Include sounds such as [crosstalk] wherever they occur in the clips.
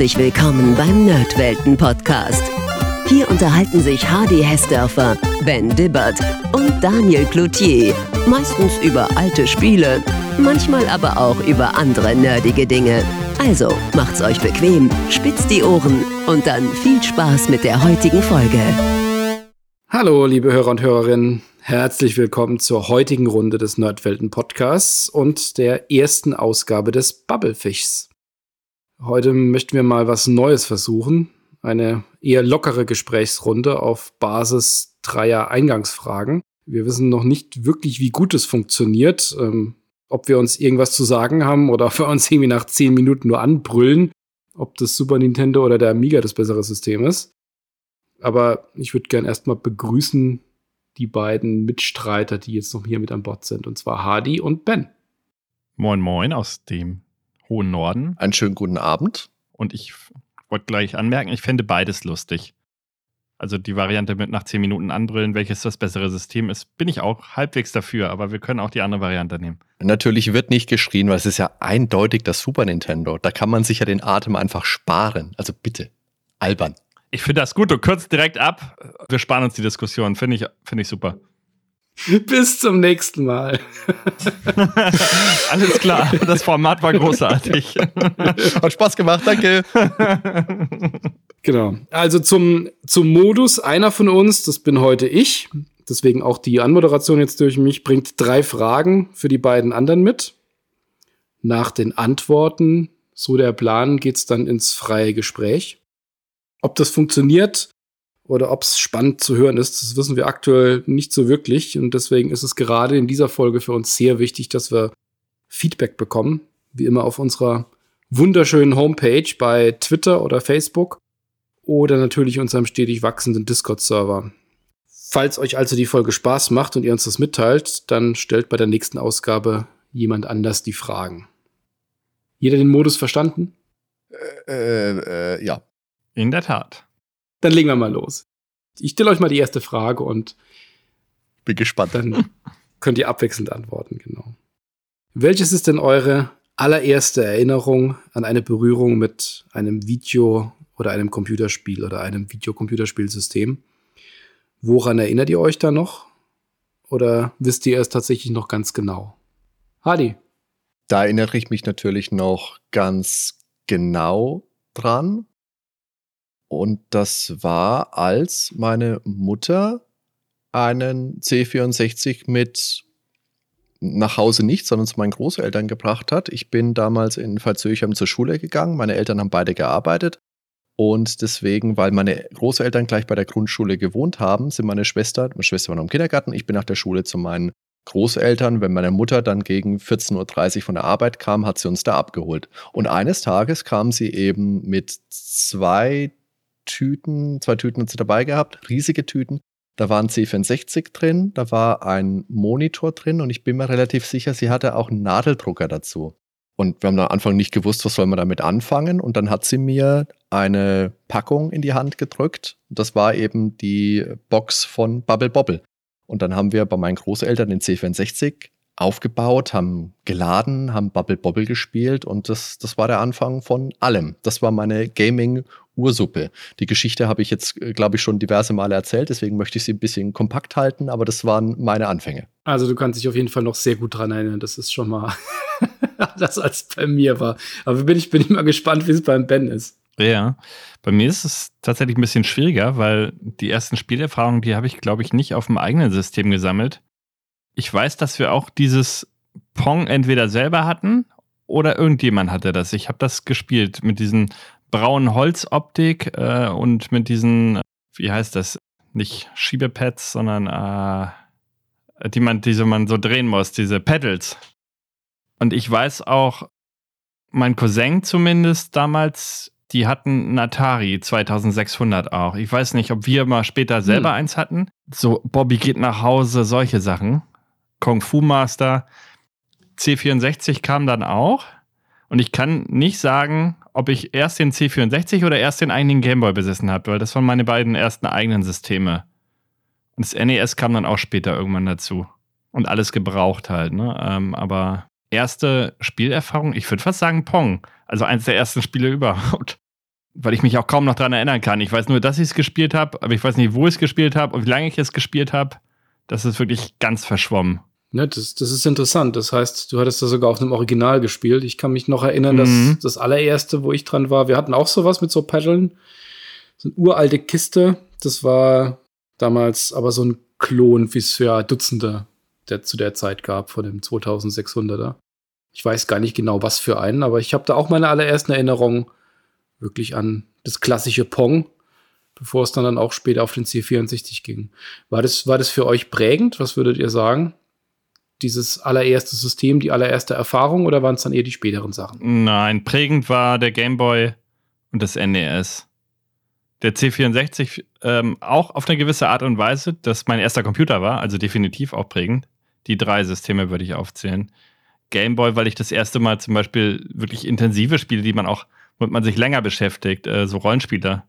Herzlich willkommen beim Nerdwelten Podcast. Hier unterhalten sich Hardy Hessdörfer, Ben Dibbert und Daniel Cloutier. Meistens über alte Spiele, manchmal aber auch über andere nerdige Dinge. Also macht's euch bequem, spitzt die Ohren und dann viel Spaß mit der heutigen Folge. Hallo, liebe Hörer und Hörerinnen. Herzlich willkommen zur heutigen Runde des Nerdwelten Podcasts und der ersten Ausgabe des Bubblefischs. Heute möchten wir mal was Neues versuchen. Eine eher lockere Gesprächsrunde auf Basis dreier Eingangsfragen. Wir wissen noch nicht wirklich, wie gut es funktioniert, ähm, ob wir uns irgendwas zu sagen haben oder ob wir uns irgendwie nach zehn Minuten nur anbrüllen, ob das Super Nintendo oder der Amiga das bessere System ist. Aber ich würde gern erstmal begrüßen die beiden Mitstreiter, die jetzt noch hier mit an Bord sind, und zwar Hardy und Ben. Moin Moin aus dem hohen Norden. Einen schönen guten Abend. Und ich wollte gleich anmerken, ich fände beides lustig. Also die Variante mit nach 10 Minuten anbrüllen, welches das bessere System ist, bin ich auch halbwegs dafür, aber wir können auch die andere Variante nehmen. Natürlich wird nicht geschrien, weil es ist ja eindeutig das Super Nintendo. Da kann man sich ja den Atem einfach sparen. Also bitte, albern. Ich finde das gut, du kürzt direkt ab. Wir sparen uns die Diskussion, finde ich, find ich super. [laughs] Bis zum nächsten Mal. [laughs] Alles klar, das Format war großartig. [laughs] Hat Spaß gemacht, danke. Genau. Also zum, zum Modus, einer von uns, das bin heute ich, deswegen auch die Anmoderation jetzt durch mich, bringt drei Fragen für die beiden anderen mit. Nach den Antworten, so der Plan, geht's dann ins freie Gespräch. Ob das funktioniert, oder ob es spannend zu hören ist, das wissen wir aktuell nicht so wirklich. Und deswegen ist es gerade in dieser Folge für uns sehr wichtig, dass wir Feedback bekommen. Wie immer auf unserer wunderschönen Homepage bei Twitter oder Facebook oder natürlich unserem stetig wachsenden Discord-Server. Falls euch also die Folge Spaß macht und ihr uns das mitteilt, dann stellt bei der nächsten Ausgabe jemand anders die Fragen. Jeder den Modus verstanden? Äh, äh, äh ja. In der Tat. Dann legen wir mal los. Ich stelle euch mal die erste Frage und bin gespannt. Dann könnt ihr abwechselnd antworten, genau. Welches ist denn eure allererste Erinnerung an eine Berührung mit einem Video oder einem Computerspiel oder einem Videocomputerspielsystem? Woran erinnert ihr euch da noch? Oder wisst ihr es tatsächlich noch ganz genau? Hadi. Da erinnere ich mich natürlich noch ganz genau dran. Und das war, als meine Mutter einen C64 mit nach Hause nicht, sondern zu meinen Großeltern gebracht hat. Ich bin damals in Veitshöchheim zur Schule gegangen. Meine Eltern haben beide gearbeitet. Und deswegen, weil meine Großeltern gleich bei der Grundschule gewohnt haben, sind meine Schwester, meine Schwester war noch im Kindergarten, ich bin nach der Schule zu meinen Großeltern. Wenn meine Mutter dann gegen 14.30 Uhr von der Arbeit kam, hat sie uns da abgeholt. Und eines Tages kam sie eben mit zwei Tüten, zwei Tüten hat sie dabei gehabt, riesige Tüten. Da war ein C64 drin, da war ein Monitor drin und ich bin mir relativ sicher, sie hatte auch einen Nadeldrucker dazu. Und wir haben am Anfang nicht gewusst, was soll man damit anfangen. Und dann hat sie mir eine Packung in die Hand gedrückt. Das war eben die Box von Bubble Bobble. Und dann haben wir bei meinen Großeltern den C64 aufgebaut, haben geladen, haben Bubble Bobble gespielt und das, das war der Anfang von allem. Das war meine Gaming-Ursuppe. Die Geschichte habe ich jetzt, äh, glaube ich, schon diverse Male erzählt, deswegen möchte ich sie ein bisschen kompakt halten, aber das waren meine Anfänge. Also du kannst dich auf jeden Fall noch sehr gut dran erinnern. Das ist schon mal [laughs] das, als bei mir war. Aber bin ich, bin ich mal gespannt, wie es beim Ben ist. Ja, bei mir ist es tatsächlich ein bisschen schwieriger, weil die ersten Spielerfahrungen, die habe ich, glaube ich, nicht auf dem eigenen System gesammelt ich weiß, dass wir auch dieses Pong entweder selber hatten oder irgendjemand hatte das. Ich habe das gespielt mit diesen braunen Holzoptik äh, und mit diesen, wie heißt das? Nicht Schiebepads, sondern äh, die man, diese man so drehen muss, diese Pedals. Und ich weiß auch, mein Cousin zumindest damals, die hatten einen Atari 2600 auch. Ich weiß nicht, ob wir mal später selber hm. eins hatten. So, Bobby geht nach Hause, solche Sachen. Kung Fu Master. C64 kam dann auch. Und ich kann nicht sagen, ob ich erst den C64 oder erst den eigenen Gameboy besessen habe, weil das waren meine beiden ersten eigenen Systeme. Und das NES kam dann auch später irgendwann dazu. Und alles gebraucht halt, ne? Ähm, aber erste Spielerfahrung, ich würde fast sagen Pong. Also eins der ersten Spiele [laughs] überhaupt. weil ich mich auch kaum noch daran erinnern kann. Ich weiß nur, dass ich es gespielt habe, aber ich weiß nicht, wo ich es gespielt habe und wie lange ich es gespielt habe. Das ist wirklich ganz verschwommen. Ja, das, das ist interessant. Das heißt, du hattest da sogar auf einem Original gespielt. Ich kann mich noch erinnern, mhm. dass das allererste, wo ich dran war, wir hatten auch sowas mit so Paddeln. So eine uralte Kiste. Das war damals aber so ein Klon, wie es für Dutzende der zu der Zeit gab, von dem 2600er. Ich weiß gar nicht genau, was für einen, aber ich habe da auch meine allerersten Erinnerungen wirklich an das klassische Pong, bevor es dann, dann auch später auf den C64 ging. War das, war das für euch prägend? Was würdet ihr sagen? Dieses allererste System, die allererste Erfahrung oder waren es dann eher die späteren Sachen? Nein, prägend war der Game Boy und das NES. Der C64 ähm, auch auf eine gewisse Art und Weise, dass mein erster Computer war, also definitiv auch prägend. Die drei Systeme würde ich aufzählen. Game Boy, weil ich das erste Mal zum Beispiel wirklich intensive Spiele, die man auch womit man sich länger beschäftigt, äh, so Rollenspiele.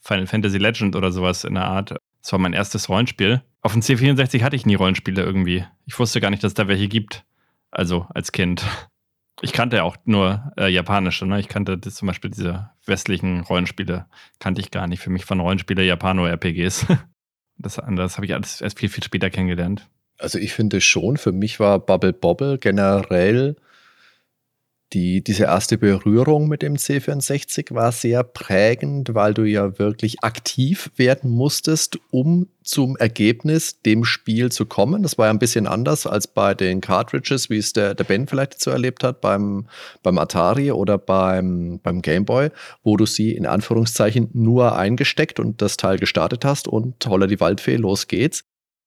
Final Fantasy Legend oder sowas in der Art. Das war mein erstes Rollenspiel. Auf dem C64 hatte ich nie Rollenspiele irgendwie. Ich wusste gar nicht, dass es da welche gibt. Also als Kind. Ich kannte ja auch nur äh, japanische. Ne? Ich kannte das, zum Beispiel diese westlichen Rollenspiele. Kannte ich gar nicht. Für mich waren Rollenspiele Japano-RPGs. [laughs] das das habe ich alles erst viel, viel später kennengelernt. Also ich finde schon, für mich war Bubble Bobble generell die, diese erste Berührung mit dem C64 war sehr prägend, weil du ja wirklich aktiv werden musstest, um zum Ergebnis, dem Spiel zu kommen. Das war ja ein bisschen anders als bei den Cartridges, wie es der, der Ben vielleicht so erlebt hat beim, beim Atari oder beim, beim Game Boy, wo du sie in Anführungszeichen nur eingesteckt und das Teil gestartet hast und holla die Waldfee, los geht's.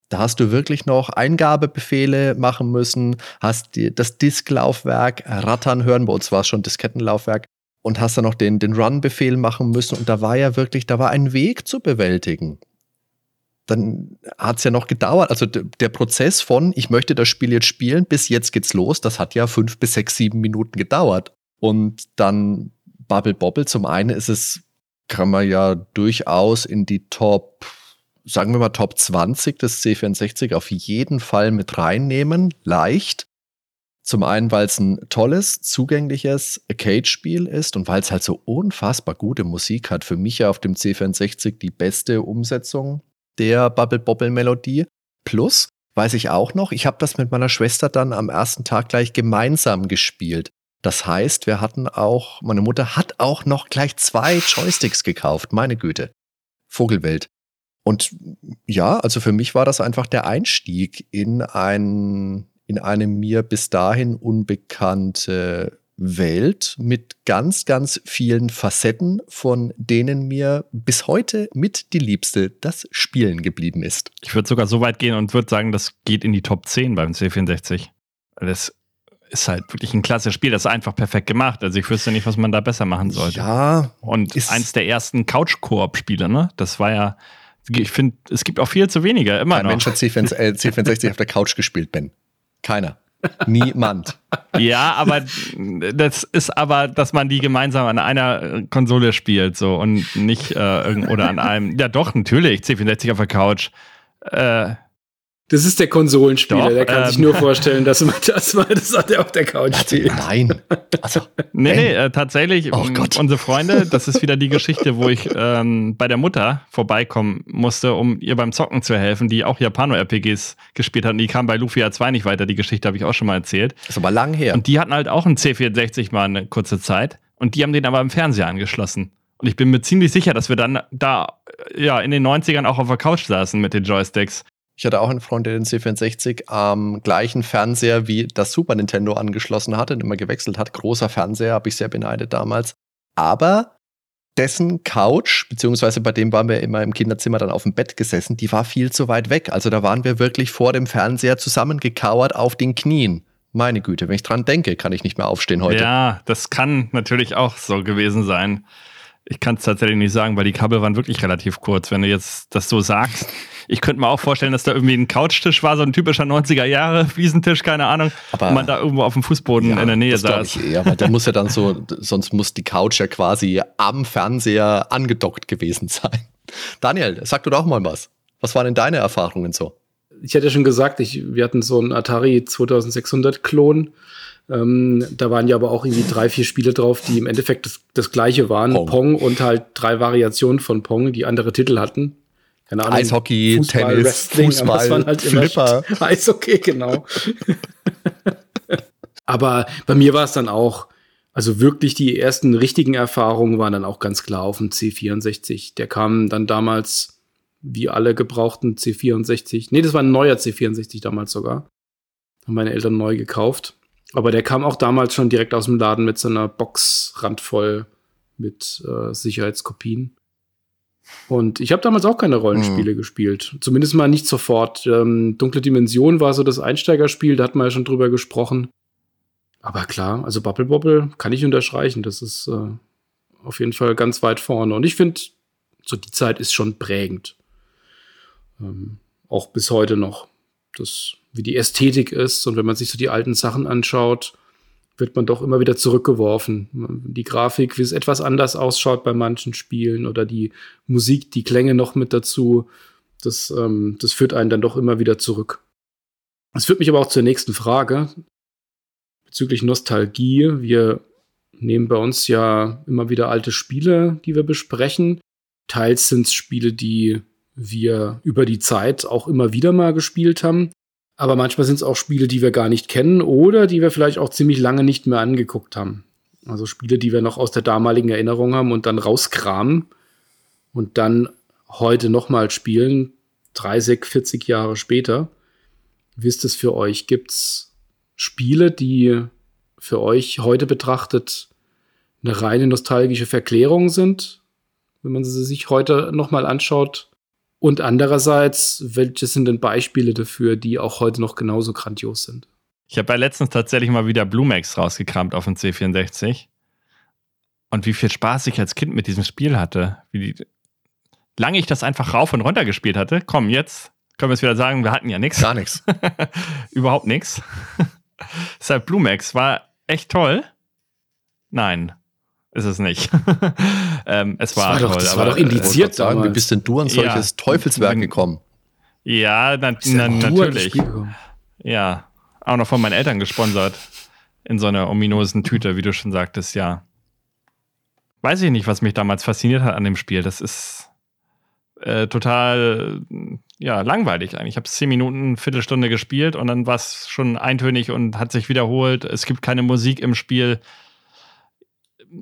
Da hast du wirklich noch Eingabebefehle machen müssen, hast die, das Disklaufwerk rattern hören, bei uns war es schon Diskettenlaufwerk, und hast dann noch den, den Run-Befehl machen müssen. Und da war ja wirklich, da war ein Weg zu bewältigen. Dann hat es ja noch gedauert. Also der Prozess von, ich möchte das Spiel jetzt spielen, bis jetzt geht's los, das hat ja fünf bis sechs, sieben Minuten gedauert. Und dann Bubble Bobble, zum einen ist es, kann man ja durchaus in die Top sagen wir mal, Top 20 des C64 auf jeden Fall mit reinnehmen. Leicht. Zum einen, weil es ein tolles, zugängliches Arcade-Spiel ist und weil es halt so unfassbar gute Musik hat. Für mich ja auf dem C64 die beste Umsetzung der Bubble Bobble Melodie. Plus, weiß ich auch noch, ich habe das mit meiner Schwester dann am ersten Tag gleich gemeinsam gespielt. Das heißt, wir hatten auch, meine Mutter hat auch noch gleich zwei Joysticks gekauft, meine Güte. Vogelwelt. Und ja, also für mich war das einfach der Einstieg in ein, in eine mir bis dahin unbekannte Welt mit ganz, ganz vielen Facetten, von denen mir bis heute mit die Liebste das Spielen geblieben ist. Ich würde sogar so weit gehen und würde sagen, das geht in die Top 10 beim C64. Das ist halt wirklich ein klasse Spiel. Das ist einfach perfekt gemacht. Also ich wüsste nicht, was man da besser machen sollte. Ja. Und eins der ersten Couch-Koop-Spiele, ne? Das war ja ich finde, es gibt auch viel zu weniger, immer Kein noch. Mensch hat C64 äh, [laughs] auf der Couch gespielt, Ben. Keiner. Niemand. Ja, aber das ist aber, dass man die gemeinsam an einer Konsole spielt, so und nicht äh, oder an einem. Ja, doch, natürlich, C64 auf der Couch. Äh, das ist der Konsolenspieler, Doch, der kann ähm, sich nur vorstellen, dass man das mal das hat er auf der Couch spielt. Nein. Also, nee, nee, äh, tatsächlich. Oh Gott. Unsere Freunde, das ist wieder die Geschichte, wo ich ähm, bei der Mutter vorbeikommen musste, um ihr beim Zocken zu helfen, die auch Japano-RPGs gespielt hat. Und die kam bei Lufia 2 nicht weiter. Die Geschichte habe ich auch schon mal erzählt. Das ist aber lang her. Und die hatten halt auch einen C64 mal eine kurze Zeit. Und die haben den aber im Fernseher angeschlossen. Und ich bin mir ziemlich sicher, dass wir dann da ja in den 90ern auch auf der Couch saßen mit den Joysticks. Ich hatte auch einen Freund, der den C64 am gleichen Fernseher wie das Super Nintendo angeschlossen hatte und immer gewechselt hat. Großer Fernseher, habe ich sehr beneidet damals. Aber dessen Couch, beziehungsweise bei dem waren wir immer im Kinderzimmer dann auf dem Bett gesessen, die war viel zu weit weg. Also da waren wir wirklich vor dem Fernseher zusammengekauert auf den Knien. Meine Güte, wenn ich dran denke, kann ich nicht mehr aufstehen heute. Ja, das kann natürlich auch so gewesen sein. Ich kann es tatsächlich nicht sagen, weil die Kabel waren wirklich relativ kurz. Wenn du jetzt das so sagst, ich könnte mir auch vorstellen, dass da irgendwie ein Couchtisch war, so ein typischer 90er Jahre Wiesentisch, keine Ahnung, aber, und man da irgendwo auf dem Fußboden ja, in der Nähe das saß. Ich eher, weil der muss ja dann so, sonst muss die Couch ja quasi am Fernseher angedockt gewesen sein. Daniel, sag du doch mal was. Was waren denn deine Erfahrungen so? Ich hatte ja schon gesagt, ich, wir hatten so einen Atari 2600 Klon Ähm, da waren ja aber auch irgendwie drei, vier Spiele drauf, die im Endeffekt das, das gleiche waren. Pong. Pong. und halt drei Variationen von Pong, die andere Titel hatten. Keine Ahnung. Eishockey, Fußball, Tennis, Wrestling, Fußball, halt Flipper. [laughs] Eishockey, genau. [laughs] aber bei mir war es dann auch, also wirklich die ersten richtigen Erfahrungen waren dann auch ganz klar auf dem C64. Der kam dann damals, wie alle gebrauchten C64. Nee, das war ein neuer C64 damals sogar. Haben meine Eltern neu gekauft. Aber der kam auch damals schon direkt aus dem Laden mit so einer Box randvoll mit äh, Sicherheitskopien. Und ich habe damals auch keine Rollenspiele mhm. gespielt. Zumindest mal nicht sofort. Ähm, Dunkle Dimension war so das Einsteigerspiel, da hatten wir ja schon drüber gesprochen. Aber klar, also Bubble Bobble kann ich unterstreichen. Das ist äh, auf jeden Fall ganz weit vorne. Und ich finde, so die Zeit ist schon prägend. Ähm, auch bis heute noch. Das, wie die Ästhetik ist. Und wenn man sich so die alten Sachen anschaut, wird man doch immer wieder zurückgeworfen. Die Grafik, wie es etwas anders ausschaut bei manchen Spielen oder die Musik, die Klänge noch mit dazu, das, ähm, das führt einen dann doch immer wieder zurück. Das führt mich aber auch zur nächsten Frage bezüglich Nostalgie. Wir nehmen bei uns ja immer wieder alte Spiele, die wir besprechen. Teils sind es Spiele, die wir über die Zeit auch immer wieder mal gespielt haben. Aber manchmal sind es auch Spiele, die wir gar nicht kennen oder die wir vielleicht auch ziemlich lange nicht mehr angeguckt haben. Also Spiele, die wir noch aus der damaligen Erinnerung haben und dann rauskramen und dann heute nochmal spielen, 30, 40 Jahre später. Wie ist es für euch? Gibt es Spiele, die für euch heute betrachtet eine reine nostalgische Verklärung sind, wenn man sie sich heute nochmal anschaut? Und andererseits, welche sind denn Beispiele dafür, die auch heute noch genauso grandios sind? Ich habe ja letztens tatsächlich mal wieder Blumex rausgekramt auf dem C64. Und wie viel Spaß ich als Kind mit diesem Spiel hatte. Wie die, lange ich das einfach rauf und runter gespielt hatte. Komm, jetzt können wir es wieder sagen, wir hatten ja nichts. Gar nichts. [laughs] Überhaupt nichts. [laughs] Deshalb Blumex war echt toll. Nein, ist es nicht. [laughs] ähm, es war, das war toll. Doch, das war doch indiziert. Sagen, wie bist denn du an solches ja. Teufelswerk gekommen? Ja, na, na, natürlich. Ja, auch noch von meinen Eltern gesponsert. In so einer ominosen Tüte, wie du schon sagtest, ja. Weiß ich nicht, was mich damals fasziniert hat an dem Spiel. Das ist äh, total ja, langweilig eigentlich. Ich habe zehn Minuten, Viertelstunde gespielt und dann war es schon eintönig und hat sich wiederholt. Es gibt keine Musik im Spiel.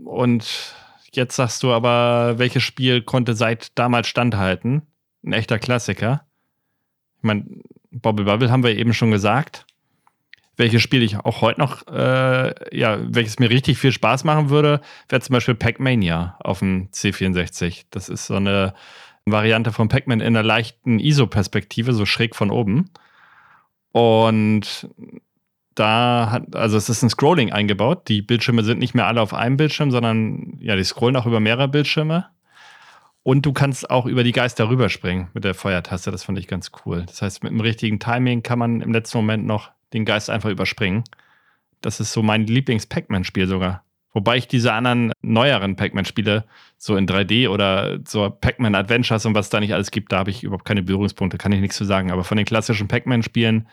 Und jetzt sagst du aber, welches Spiel konnte seit damals standhalten? Ein echter Klassiker. Ich meine, Bobble Bubble haben wir eben schon gesagt. Welches Spiel ich auch heute noch, äh, ja, welches mir richtig viel Spaß machen würde, wäre zum Beispiel Pac-Mania auf dem C64. Das ist so eine Variante von Pac-Man in einer leichten ISO-Perspektive, so schräg von oben. Und da hat, also es ist ein Scrolling eingebaut. Die Bildschirme sind nicht mehr alle auf einem Bildschirm, sondern ja, die scrollen auch über mehrere Bildschirme. Und du kannst auch über die Geister rüberspringen mit der Feuertaste. Das fand ich ganz cool. Das heißt, mit dem richtigen Timing kann man im letzten Moment noch den Geist einfach überspringen. Das ist so mein Lieblings-Pac-Man-Spiel sogar. Wobei ich diese anderen neueren Pac-Man-Spiele, so in 3D oder so Pac-Man Adventures und was da nicht alles gibt, da habe ich überhaupt keine Berührungspunkte, kann ich nichts zu sagen. Aber von den klassischen Pac-Man-Spielen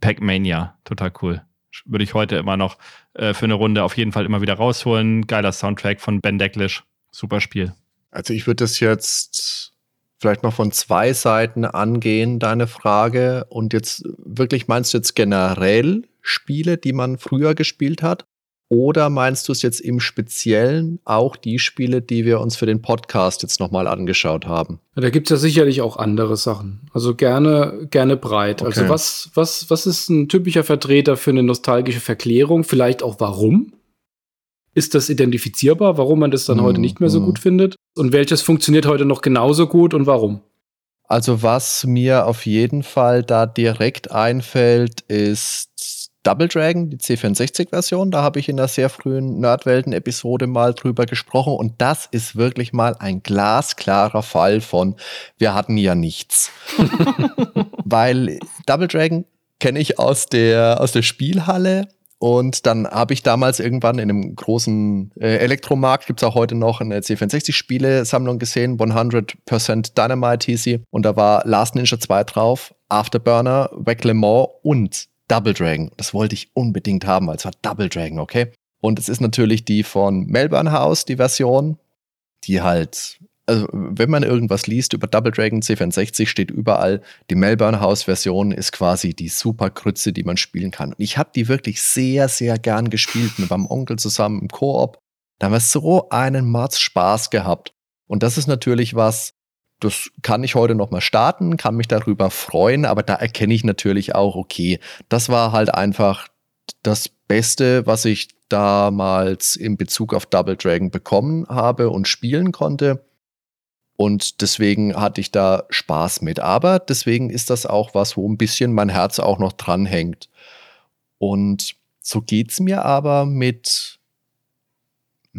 Pac-Mania, total cool. Würde ich heute immer noch äh, für eine Runde auf jeden Fall immer wieder rausholen. Geiler Soundtrack von Ben Decklish. Super Spiel. Also ich würde das jetzt vielleicht noch von zwei Seiten angehen, deine Frage. Und jetzt wirklich meinst du jetzt generell Spiele, die man früher gespielt hat? Oder meinst du es jetzt im Speziellen auch die Spiele, die wir uns für den Podcast jetzt nochmal angeschaut haben? Da gibt es ja sicherlich auch andere Sachen. Also gerne, gerne breit. Also okay. Also was, was, was ist ein typischer Vertreter für eine nostalgische Verklärung? Vielleicht auch warum? Ist das identifizierbar, warum man das dann mm, heute nicht mehr so gut findet? Und welches funktioniert heute noch genauso gut und warum? Also was mir auf jeden Fall da direkt einfällt, ist Double Dragon, die C64-Version. Da habe ich in der sehr frühen Nerdwelten-Episode mal drüber gesprochen. Und das ist wirklich mal ein glasklarer Fall von, wir hatten ja nichts. [laughs] Weil Double Dragon kenne ich aus der, aus der Spielhalle. Und dann habe ich damals irgendwann in einem großen äh, Elektromarkt, gibt es auch heute noch eine C64-Spiele-Sammlung gesehen, 100% Dynamite hieß sie. Und da war Last Ninja 2 drauf, Afterburner, Wack Le Mans und Double Dragon. Das wollte ich unbedingt haben, weil es war Double Dragon, okay? Und es ist natürlich die von Melbourne House, die Version, die halt, also wenn man irgendwas liest über Double Dragon C64, steht überall, die Melbourne House Version ist quasi die super Krütze, die man spielen kann. Und ich habe die wirklich sehr, sehr gern gespielt mit meinem Onkel zusammen im Koop. Da haben wir so einen Mords Spaß gehabt. Und das ist natürlich was, das kann ich heute noch mal starten, kann mich darüber freuen, aber da erkenne ich natürlich auch, okay, das war halt einfach das Beste, was ich damals in Bezug auf Double Dragon bekommen habe und spielen konnte. Und deswegen hatte ich da Spaß mit. Aber deswegen ist das auch was, wo ein bisschen mein Herz auch noch dran hängt. Und so geht's mir aber mit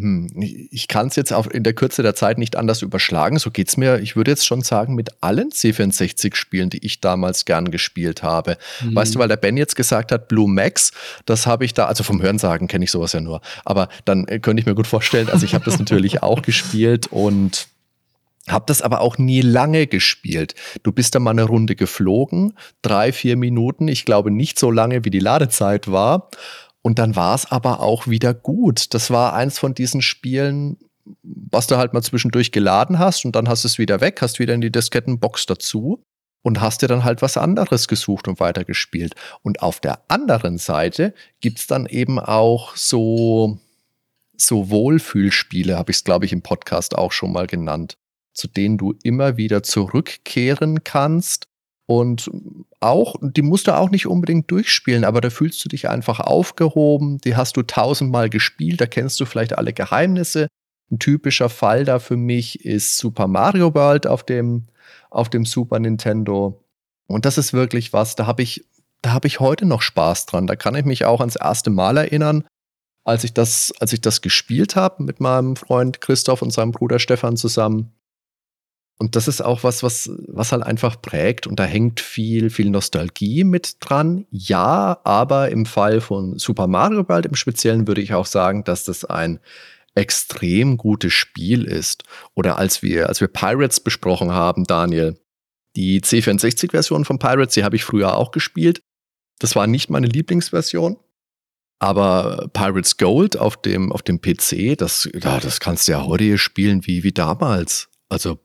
hm, ich kann es jetzt in der Kürze der Zeit nicht anders überschlagen. So geht es mir, ich würde jetzt schon sagen, mit allen C64-Spielen, die ich damals gern gespielt habe. Mhm. Weißt du, weil der Ben jetzt gesagt hat, Blue Max, das habe ich da, also vom Hörensagen kenne ich sowas ja nur. Aber dann äh, könnte ich mir gut vorstellen, also ich habe das natürlich [laughs] auch gespielt und habe das aber auch nie lange gespielt. Du bist da mal eine Runde geflogen, drei, vier Minuten, ich glaube nicht so lange, wie die Ladezeit war. Und dann war es aber auch wieder gut. Das war eins von diesen Spielen, was du halt mal zwischendurch geladen hast und dann hast es wieder weg, hast wieder in die Diskettenbox dazu und hast dir dann halt was anderes gesucht und weitergespielt. Und auf der anderen Seite gibt's dann eben auch so, so Wohlfühlspiele, habe ich es, glaube ich, im Podcast auch schon mal genannt, zu denen du immer wieder zurückkehren kannst und auch, die musst du auch nicht unbedingt durchspielen, aber da fühlst du dich einfach aufgehoben. Die hast du tausendmal gespielt, da kennst du vielleicht alle Geheimnisse. Ein typischer Fall da für mich ist Super Mario World auf dem, auf dem Super Nintendo. Und das ist wirklich was, da habe ich, da habe ich heute noch Spaß dran. Da kann ich mich auch ans erste Mal erinnern, als ich das, als ich das gespielt habe mit meinem Freund Christoph und seinem Bruder Stefan zusammen. Und das ist auch was, was, was halt einfach prägt. Und da hängt viel, viel Nostalgie mit dran. Ja, aber im Fall von Super Mario World im Speziellen würde ich auch sagen, dass das ein extrem gutes Spiel ist. Oder als wir, als wir Pirates besprochen haben, Daniel, die C64-Version von Pirates, die habe ich früher auch gespielt. Das war nicht meine Lieblingsversion. Aber Pirates Gold auf dem, auf dem PC, das, ja, das kannst du ja heute spielen wie, wie damals. Also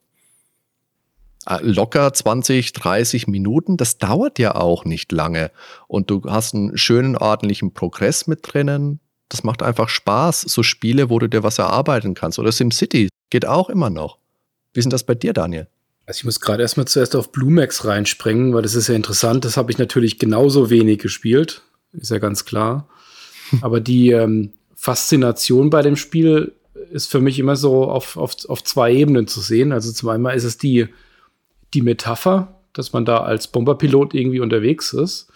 locker 20, 30 Minuten. Das dauert ja auch nicht lange. Und du hast einen schönen, ordentlichen Progress mit drinnen. Das macht einfach Spaß. So Spiele, wo du dir was erarbeiten kannst. Oder SimCity geht auch immer noch. Wie ist denn das bei dir, Daniel? Also ich muss gerade erstmal zuerst auf Bluemax reinspringen, weil das ist ja interessant. Das habe ich natürlich genauso wenig gespielt. Ist ja ganz klar. [laughs] Aber die ähm, Faszination bei dem Spiel ist für mich immer so auf, auf, auf zwei Ebenen zu sehen. Also zum einen ist es die die Metapher, dass man da als Bomberpilot irgendwie unterwegs ist.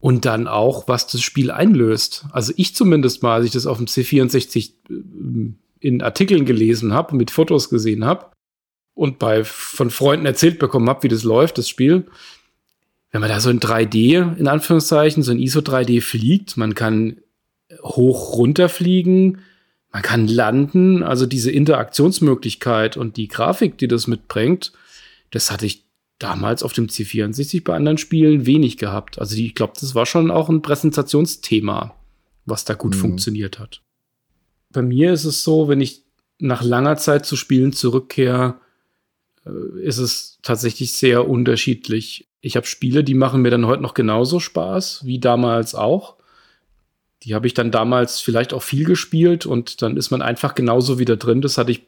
Und dann auch, was das Spiel einlöst. Also ich zumindest mal, als ich das auf dem C64 äh, in Artikeln gelesen habe, mit Fotos gesehen habe und bei von Freunden erzählt bekommen habe, wie das läuft, das Spiel. Wenn man da so in 3D, in Anführungszeichen, so in ISO 3D fliegt, man kann hoch runter fliegen, man kann landen, also diese Interaktionsmöglichkeit und die Grafik, die das mitbringt, das hatte ich damals auf dem C64 bei anderen Spielen wenig gehabt. Also die, ich glaube, das war schon auch ein Präsentationsthema, was da gut mhm. funktioniert hat. Bei mir ist es so, wenn ich nach langer Zeit zu Spielen zurückkehre, äh, ist es tatsächlich sehr unterschiedlich. Ich habe Spiele, die machen mir dann heute noch genauso Spaß wie damals auch. Die habe ich dann damals vielleicht auch viel gespielt und dann ist man einfach genauso wieder drin. Das hatte ich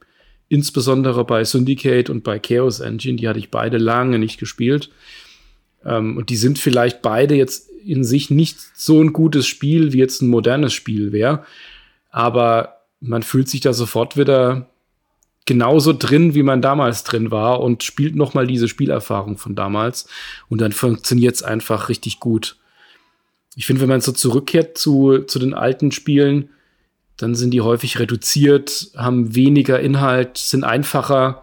insbesondere bei Syndicate und bei Chaos Engine, die hatte ich beide lange nicht gespielt. Ähm, und die sind vielleicht beide jetzt in sich nicht so ein gutes Spiel, wie jetzt ein modernes Spiel wäre. Aber man fühlt sich da sofort wieder genauso drin, wie man damals drin war und spielt noch mal diese Spielerfahrung von damals. Und dann funktioniert es einfach richtig gut. Ich finde, wenn man so zurückkehrt zu, zu den alten Spielen, dann sind die häufig reduziert, haben weniger Inhalt, sind einfacher.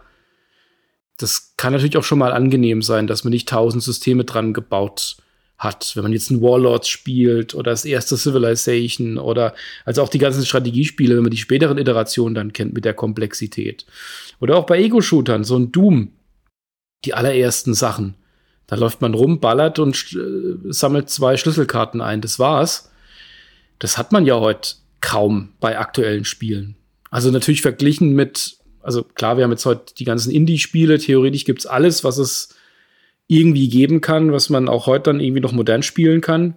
Das kann natürlich auch schon mal angenehm sein, dass man nicht tausend Systeme dran gebaut hat. Wenn man jetzt ein Warlords spielt oder das erste Civilization oder also auch die ganzen Strategiespiele, wenn man die späteren Iterationen dann kennt mit der Komplexität. Oder auch bei Ego-Shootern, so ein Doom, die allerersten Sachen. Da läuft man rum, ballert und äh, sammelt zwei Schlüsselkarten ein. Das war's. Das hat man ja heute kaum bei aktuellen Spielen. Also natürlich verglichen mit, also klar, wir haben jetzt heute die ganzen Indie-Spiele. Theoretisch gibt's alles, was es irgendwie geben kann, was man auch heute dann irgendwie noch modern spielen kann.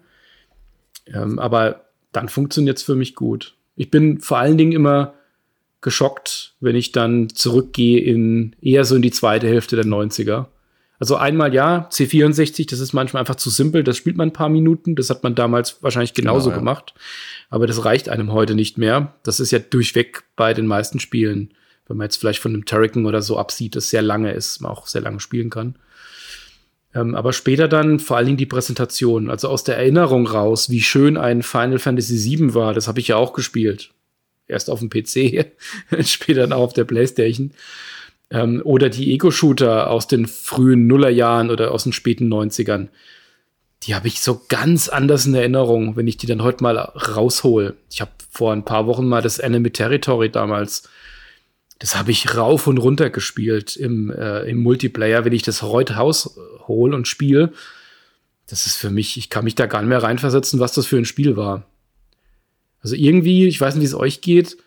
Ähm, aber dann funktioniert's für mich gut. Ich bin vor allen Dingen immer geschockt, wenn ich dann zurückgehe in eher so in die zweite Hälfte der 90er also einmal ja, C64, das ist manchmal einfach zu simpel, das spielt man ein paar Minuten, das hat man damals wahrscheinlich genauso genau, ja. gemacht, aber das reicht einem heute nicht mehr. Das ist ja durchweg bei den meisten Spielen, wenn man jetzt vielleicht von einem Turrican oder so absieht, das sehr lange ist, man auch sehr lange spielen kann. Ähm, aber später dann vor allen Dingen die Präsentation, also aus der Erinnerung raus, wie schön ein Final Fantasy VII war, das habe ich ja auch gespielt. Erst auf dem PC, [laughs] später dann auch auf der Playstation. Ähm, oder die Ego-Shooter aus den frühen Nullerjahren oder aus den späten 90ern. Die habe ich so ganz anders in Erinnerung, wenn ich die dann heute mal raushol. Ich habe vor ein paar Wochen mal das Enemy Territory damals, das habe ich rauf und runter gespielt im, äh, im Multiplayer. Wenn ich das heute raushol und spiele, das ist für mich, ich kann mich da gar nicht mehr reinversetzen, was das für ein Spiel war. Also irgendwie, ich weiß nicht, wie es euch geht,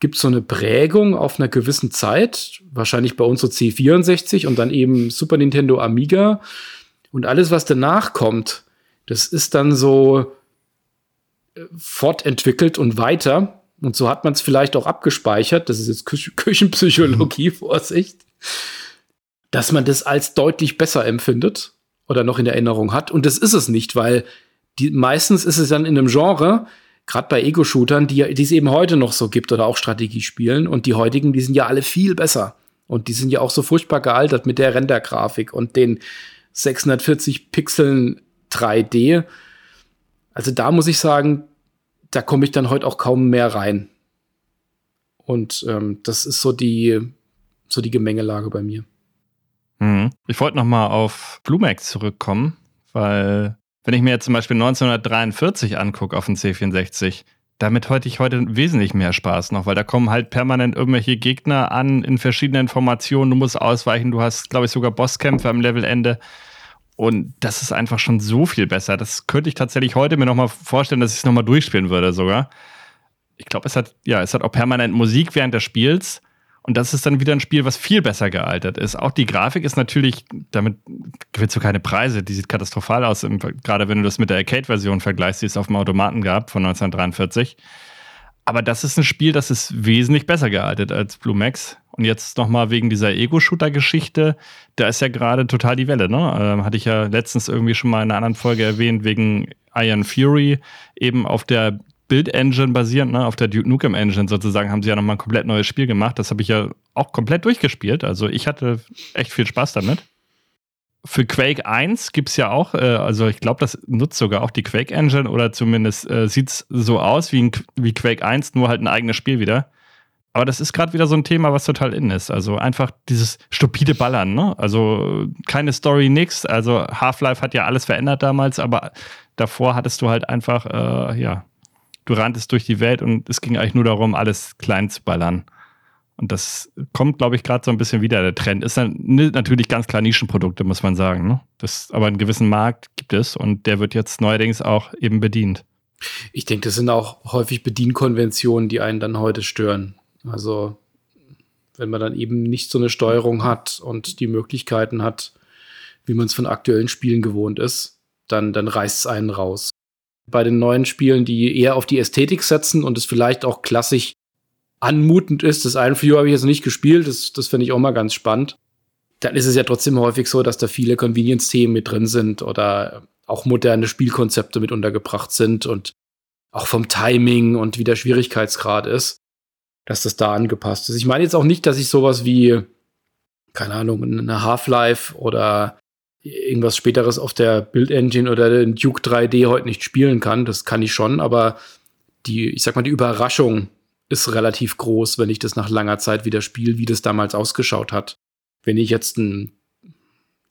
gibt es so eine Prägung auf einer gewissen Zeit, wahrscheinlich bei uns so C64 und dann eben Super Nintendo Amiga. Und alles, was danach kommt, das ist dann so äh, fortentwickelt und weiter. Und so hat man es vielleicht auch abgespeichert. Das ist jetzt Kü [laughs] Küchenpsychologie, Vorsicht. Dass man das als deutlich besser empfindet oder noch in Erinnerung hat. Und das ist es nicht, weil die, meistens ist es dann in einem Genre, gerade bei Ego-Shootern, die, die es eben heute noch so gibt oder auch Strategiespielen. Und die heutigen, die sind ja alle viel besser. Und die sind ja auch so furchtbar gealtert mit der Rendergrafik und den 640 Pixeln 3D. Also da muss ich sagen, da komme ich dann heute auch kaum mehr rein. Und ähm, das ist so die, so die Gemengelage bei mir. Mhm. Ich wollte noch mal auf Blumex zurückkommen, weil wenn ich mir jetzt zum Beispiel 1943 angucke auf dem C64, damit hätte ich heute wesentlich mehr Spaß noch, weil da kommen halt permanent irgendwelche Gegner an in verschiedenen Formationen. Du musst ausweichen, du hast, glaube ich, sogar Bosskämpfe am Levelende. Und das ist einfach schon so viel besser. Das könnte ich tatsächlich heute mir nochmal vorstellen, dass ich es nochmal durchspielen würde sogar. Ich glaube, es hat, ja, es hat auch permanent Musik während des Spiels. Und das ist dann wieder ein Spiel, was viel besser gealtert ist. Auch die Grafik ist natürlich, damit gewinnst du keine Preise, die sieht katastrophal aus, gerade wenn du das mit der Arcade-Version vergleichst, die es auf dem Automaten gab von 1943. Aber das ist ein Spiel, das ist wesentlich besser gealtert als Blue Max. Und jetzt nochmal wegen dieser Ego-Shooter-Geschichte, da ist ja gerade total die Welle, ne? Ähm, hatte ich ja letztens irgendwie schon mal in einer anderen Folge erwähnt, wegen Iron Fury, eben auf der Build-Engine basierend, ne, auf der Duke Nukem Engine sozusagen, haben sie ja nochmal ein komplett neues Spiel gemacht. Das habe ich ja auch komplett durchgespielt. Also ich hatte echt viel Spaß damit. Für Quake 1 gibt es ja auch, äh, also ich glaube, das nutzt sogar auch die Quake Engine oder zumindest äh, sieht es so aus wie, ein, wie Quake 1, nur halt ein eigenes Spiel wieder. Aber das ist gerade wieder so ein Thema, was total in ist. Also einfach dieses stupide Ballern, ne? Also keine Story, nix. Also Half-Life hat ja alles verändert damals, aber davor hattest du halt einfach, äh, ja, du ranntest durch die Welt und es ging eigentlich nur darum, alles klein zu ballern. Und das kommt, glaube ich, gerade so ein bisschen wieder der Trend. Ist dann natürlich ganz klar Nischenprodukte, muss man sagen. Ne? Das, aber einen gewissen Markt gibt es und der wird jetzt neuerdings auch eben bedient. Ich denke, das sind auch häufig Bedienkonventionen, die einen dann heute stören. Also, wenn man dann eben nicht so eine Steuerung hat und die Möglichkeiten hat, wie man es von aktuellen Spielen gewohnt ist, dann, dann reißt es einen raus bei den neuen Spielen, die eher auf die Ästhetik setzen und es vielleicht auch klassisch anmutend ist. Das Iron habe ich jetzt nicht gespielt, das, das finde ich auch mal ganz spannend. Dann ist es ja trotzdem häufig so, dass da viele Convenience-Themen mit drin sind oder auch moderne Spielkonzepte mit untergebracht sind und auch vom Timing und wie der Schwierigkeitsgrad ist, dass das da angepasst ist. Ich meine jetzt auch nicht, dass ich sowas wie, keine Ahnung, eine Half-Life oder irgendwas späteres auf der Build Engine oder den Duke 3D heute nicht spielen kann. Das kann ich schon, aber die, ich sag mal, die Überraschung ist relativ groß, wenn ich das nach langer Zeit wieder spiele, wie das damals ausgeschaut hat. Wenn ich jetzt ein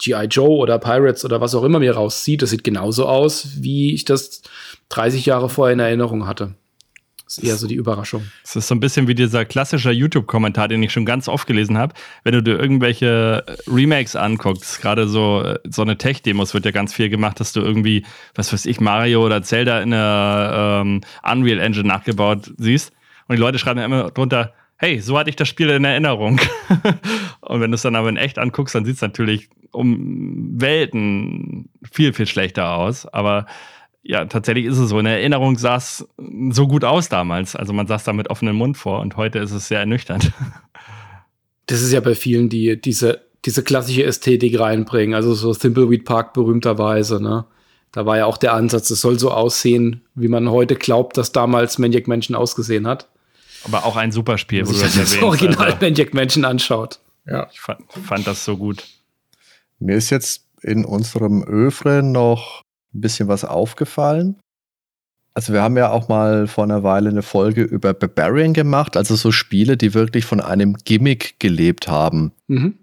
G.I. Joe oder Pirates oder was auch immer mir rauszieht, das sieht genauso aus, wie ich das 30 Jahre vorher in Erinnerung hatte. Das ist eher so die Überraschung. Es ist so ein bisschen wie dieser klassische YouTube-Kommentar, den ich schon ganz oft gelesen habe. Wenn du dir irgendwelche Remakes anguckst, gerade so, so eine Tech-Demos wird ja ganz viel gemacht, dass du irgendwie, was weiß ich, Mario oder Zelda in der ähm, Unreal Engine nachgebaut siehst. Und die Leute schreiben immer drunter, hey, so hatte ich das Spiel in Erinnerung. [laughs] und wenn du es dann aber in echt anguckst, dann sieht es natürlich um Welten viel, viel schlechter aus. Aber ja, tatsächlich ist es so. In Erinnerung sah es so gut aus damals. Also man saß da mit offenem Mund vor und heute ist es sehr ernüchternd. [laughs] Das ist ja bei vielen, die diese, diese klassische Ästhetik reinbringen. Also so Thimbleweed Park berühmterweise, ne? Da war ja auch der Ansatz, es soll so aussehen, wie man heute glaubt, dass damals Maniac Mansion ausgesehen hat. Aber auch ein super Spiel, wo du das, das Original also, Maniac Mansion anschaut. Ja. Ich fand, fand das so gut. Mir ist jetzt in unserem Övre noch ein bisschen was aufgefallen. Also wir haben ja auch mal vor einer Weile eine Folge über Barbarian gemacht, also so Spiele, die wirklich von einem Gimmick gelebt haben. Mhm.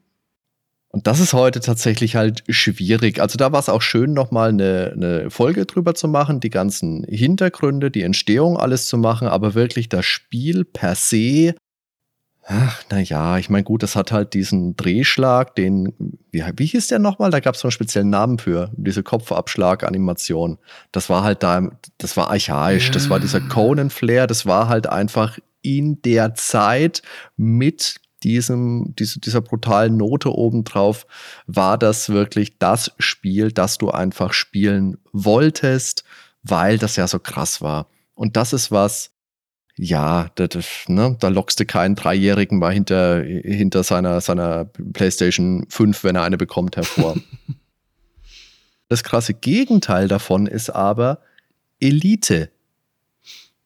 Und das ist heute tatsächlich halt schwierig. Also da war es auch schön, nochmal eine, eine Folge drüber zu machen, die ganzen Hintergründe, die Entstehung alles zu machen, aber wirklich das Spiel per se Ach, naja, ich meine, gut, das hat halt diesen Drehschlag, den, wie, wie hieß der nochmal? Da gab es so einen speziellen Namen für, diese Kopfabschlag-Animation. Das war halt da, das war archaisch, ja. das war dieser Conan-Flair, das war halt einfach in der Zeit mit diesem, diese, dieser brutalen Note obendrauf, war das wirklich das Spiel, das du einfach spielen wolltest, weil das ja so krass war. Und das ist was, ja, das, ne, da lockst du keinen Dreijährigen mal hinter, hinter seiner, seiner PlayStation 5, wenn er eine bekommt, hervor. [laughs] das krasse Gegenteil davon ist aber Elite.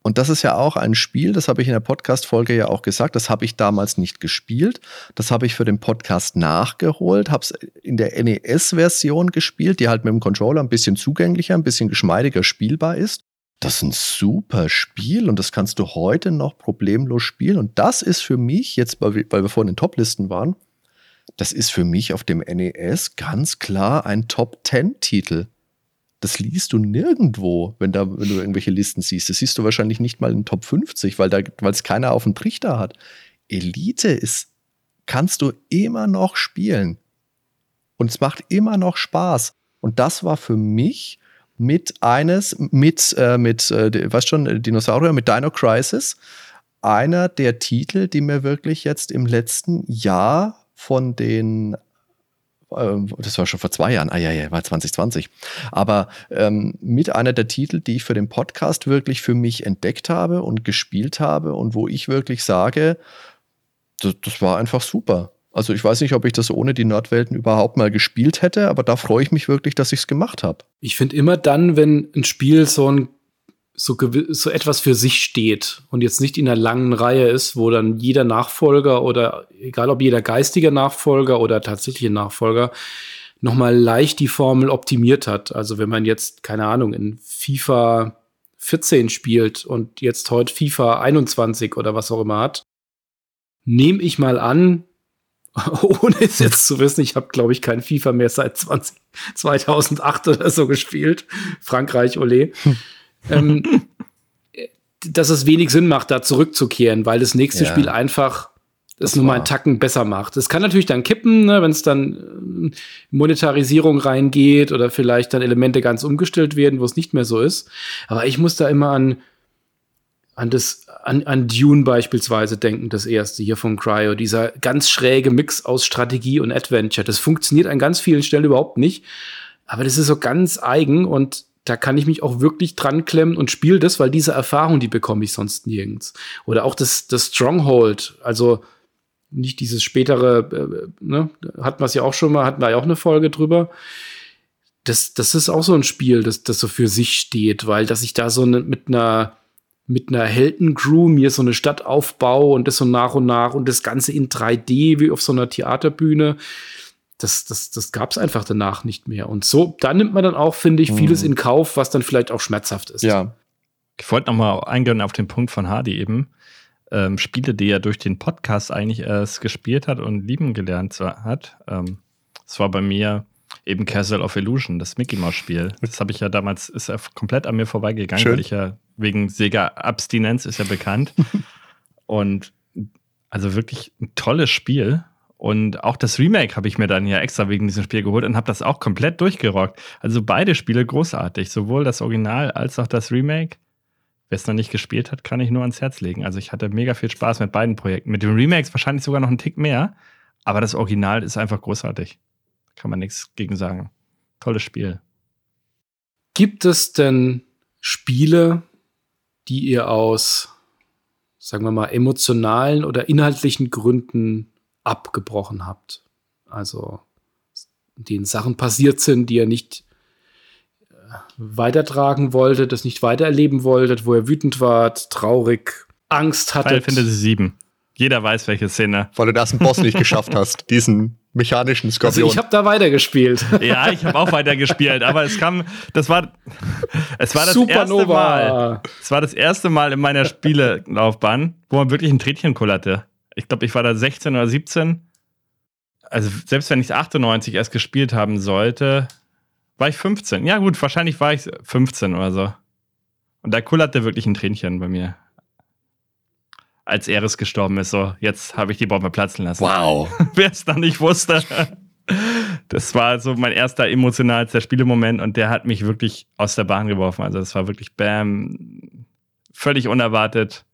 Und das ist ja auch ein Spiel, das habe ich in der Podcast-Folge ja auch gesagt, das habe ich damals nicht gespielt. Das habe ich für den Podcast nachgeholt, habe es in der NES-Version gespielt, die halt mit dem Controller ein bisschen zugänglicher, ein bisschen geschmeidiger spielbar ist. Das ist ein super Spiel und das kannst du heute noch problemlos spielen. Und das ist für mich, jetzt, weil wir, vorhin in Top-Listen waren, das ist für mich auf dem NES ganz klar ein Top-10-Titel. Das liest du nirgendwo, wenn, da, wenn du irgendwelche Listen siehst. Das siehst du wahrscheinlich nicht mal in Top 50, weil es keiner auf dem Trichter hat. Elite ist, kannst du immer noch spielen. Und es macht immer noch Spaß. Und das war für mich mit eines, mit, äh, mit äh, weißt schon, Dinosaurier, mit Dino Crisis. Einer der Titel, die mir wirklich jetzt im letzten Jahr von den ähm, das war schon vor zwei Jahren, ah ja, ja, war 2020. Aber ähm, mit einer der Titel, die ich für den Podcast wirklich für mich entdeckt habe und gespielt habe und wo ich wirklich sage, das, das war einfach super. Also ich weiß nicht, ob ich das ohne die Nerdwelten überhaupt mal gespielt hätte, aber da freue ich mich wirklich, dass ich es gemacht habe. Ich finde immer dann, wenn ein Spiel so ein so, so etwas für sich steht und jetzt nicht in einer langen Reihe ist, wo dann jeder Nachfolger oder egal ob jeder geistige Nachfolger oder tatsächliche Nachfolger nochmal leicht die Formel optimiert hat. Also wenn man jetzt, keine Ahnung, in FIFA 14 spielt und jetzt heute FIFA 21 oder was auch immer hat, nehme ich mal an, [laughs] ohne es jetzt zu wissen, ich habe, glaube ich, kein FIFA mehr seit 20, 2008 oder so gespielt. Frankreich, ole. ähm, dass es wenig Sinn macht, da zurückzukehren, weil das nächste ja. Spiel einfach es nur mal einen Tacken besser macht. Es kann natürlich dann kippen, ne, wenn es dann äh, Monetarisierung reingeht oder vielleicht dann Elemente ganz umgestellt werden, wo es nicht mehr so ist. Aber ich muss da immer an an das an, an Dune beispielsweise denken, das erste hier von Cryo, dieser ganz schräge Mix aus Strategie und Adventure. Das funktioniert an ganz vielen Stellen überhaupt nicht, aber das ist so ganz eigen und da kann ich mich auch wirklich dran klemmen und spiele das, weil diese Erfahrung, die bekomme ich sonst nirgends. Oder auch das, das Stronghold, also nicht dieses spätere, äh, ne, hatten wir es ja auch schon mal, hatten wir ja auch eine Folge drüber. Das, das ist auch so ein Spiel, das, das so für sich steht, weil dass ich da so ne, mit einer mit einer Heldencrew mir so eine Stadt aufbaue und das so nach und nach und das Ganze in 3D wie auf so einer Theaterbühne. Das, das, das gab es einfach danach nicht mehr. Und so, da nimmt man dann auch, finde ich, vieles mhm. in Kauf, was dann vielleicht auch schmerzhaft ist. Ja. Ich wollte nochmal eingehen auf den Punkt von Hardy eben. Ähm, Spiele, die er durch den Podcast eigentlich erst gespielt hat und lieben gelernt hat. Ähm, das war bei mir Eben Castle of Illusion, das Mickey Mouse Spiel. Das habe ich ja damals, ist ja komplett an mir vorbeigegangen, Schön. weil ich ja wegen Sega-Abstinenz ist ja bekannt. [laughs] Und also wirklich ein tolles Spiel. Und auch das Remake habe ich mir dann ja extra wegen diesem Spiel geholt und habe das auch komplett durchgerockt. Also beide Spiele großartig, sowohl das Original als auch das Remake. Wer es noch nicht gespielt hat, kann ich nur ans Herz legen. Also ich hatte mega viel Spaß mit beiden Projekten. Mit den Remakes wahrscheinlich sogar noch einen Tick mehr, aber das Original ist einfach großartig. Kann man nichts gegen sagen. Tolles Spiel. Gibt es denn Spiele, die ihr aus, sagen wir mal, emotionalen oder inhaltlichen Gründen abgebrochen habt? Also, denen Sachen passiert sind, die ihr nicht äh, weitertragen wolltet, das nicht weitererleben wolltet, wo ihr wütend wart, traurig, Angst Final hattet. Fantasy 7. Jeder weiß, welche Szene. Weil du das Boss nicht geschafft hast, [laughs] diesen mechanischen Also Skorpion. ich habe da weitergespielt. [laughs] Ja, ich habe auch weiter gespielt, aber es kam, das war, es war das erste Mal. Supernova. Es war das erste Mal in meiner Spielelaufbahn, wo man wirklich ein Tränchen kullerte. Ich glaube, ich war da 16 oder 17. Also selbst wenn ich 98 erst gespielt haben sollte, war ich 15. Ja gut, wahrscheinlich war ich 15 oder so. Und da kullerte wirklich ein Tränchen bei mir. Als Eris gestorben ist, so, jetzt habe ich die Bombe platzen lassen. wow. [laughs] Wer es dann nicht wusste. Das war so mein erster emotionalster Spielemoment und der hat mich wirklich aus der Bahn geworfen. Also das war wirklich Bam, völlig unerwartet.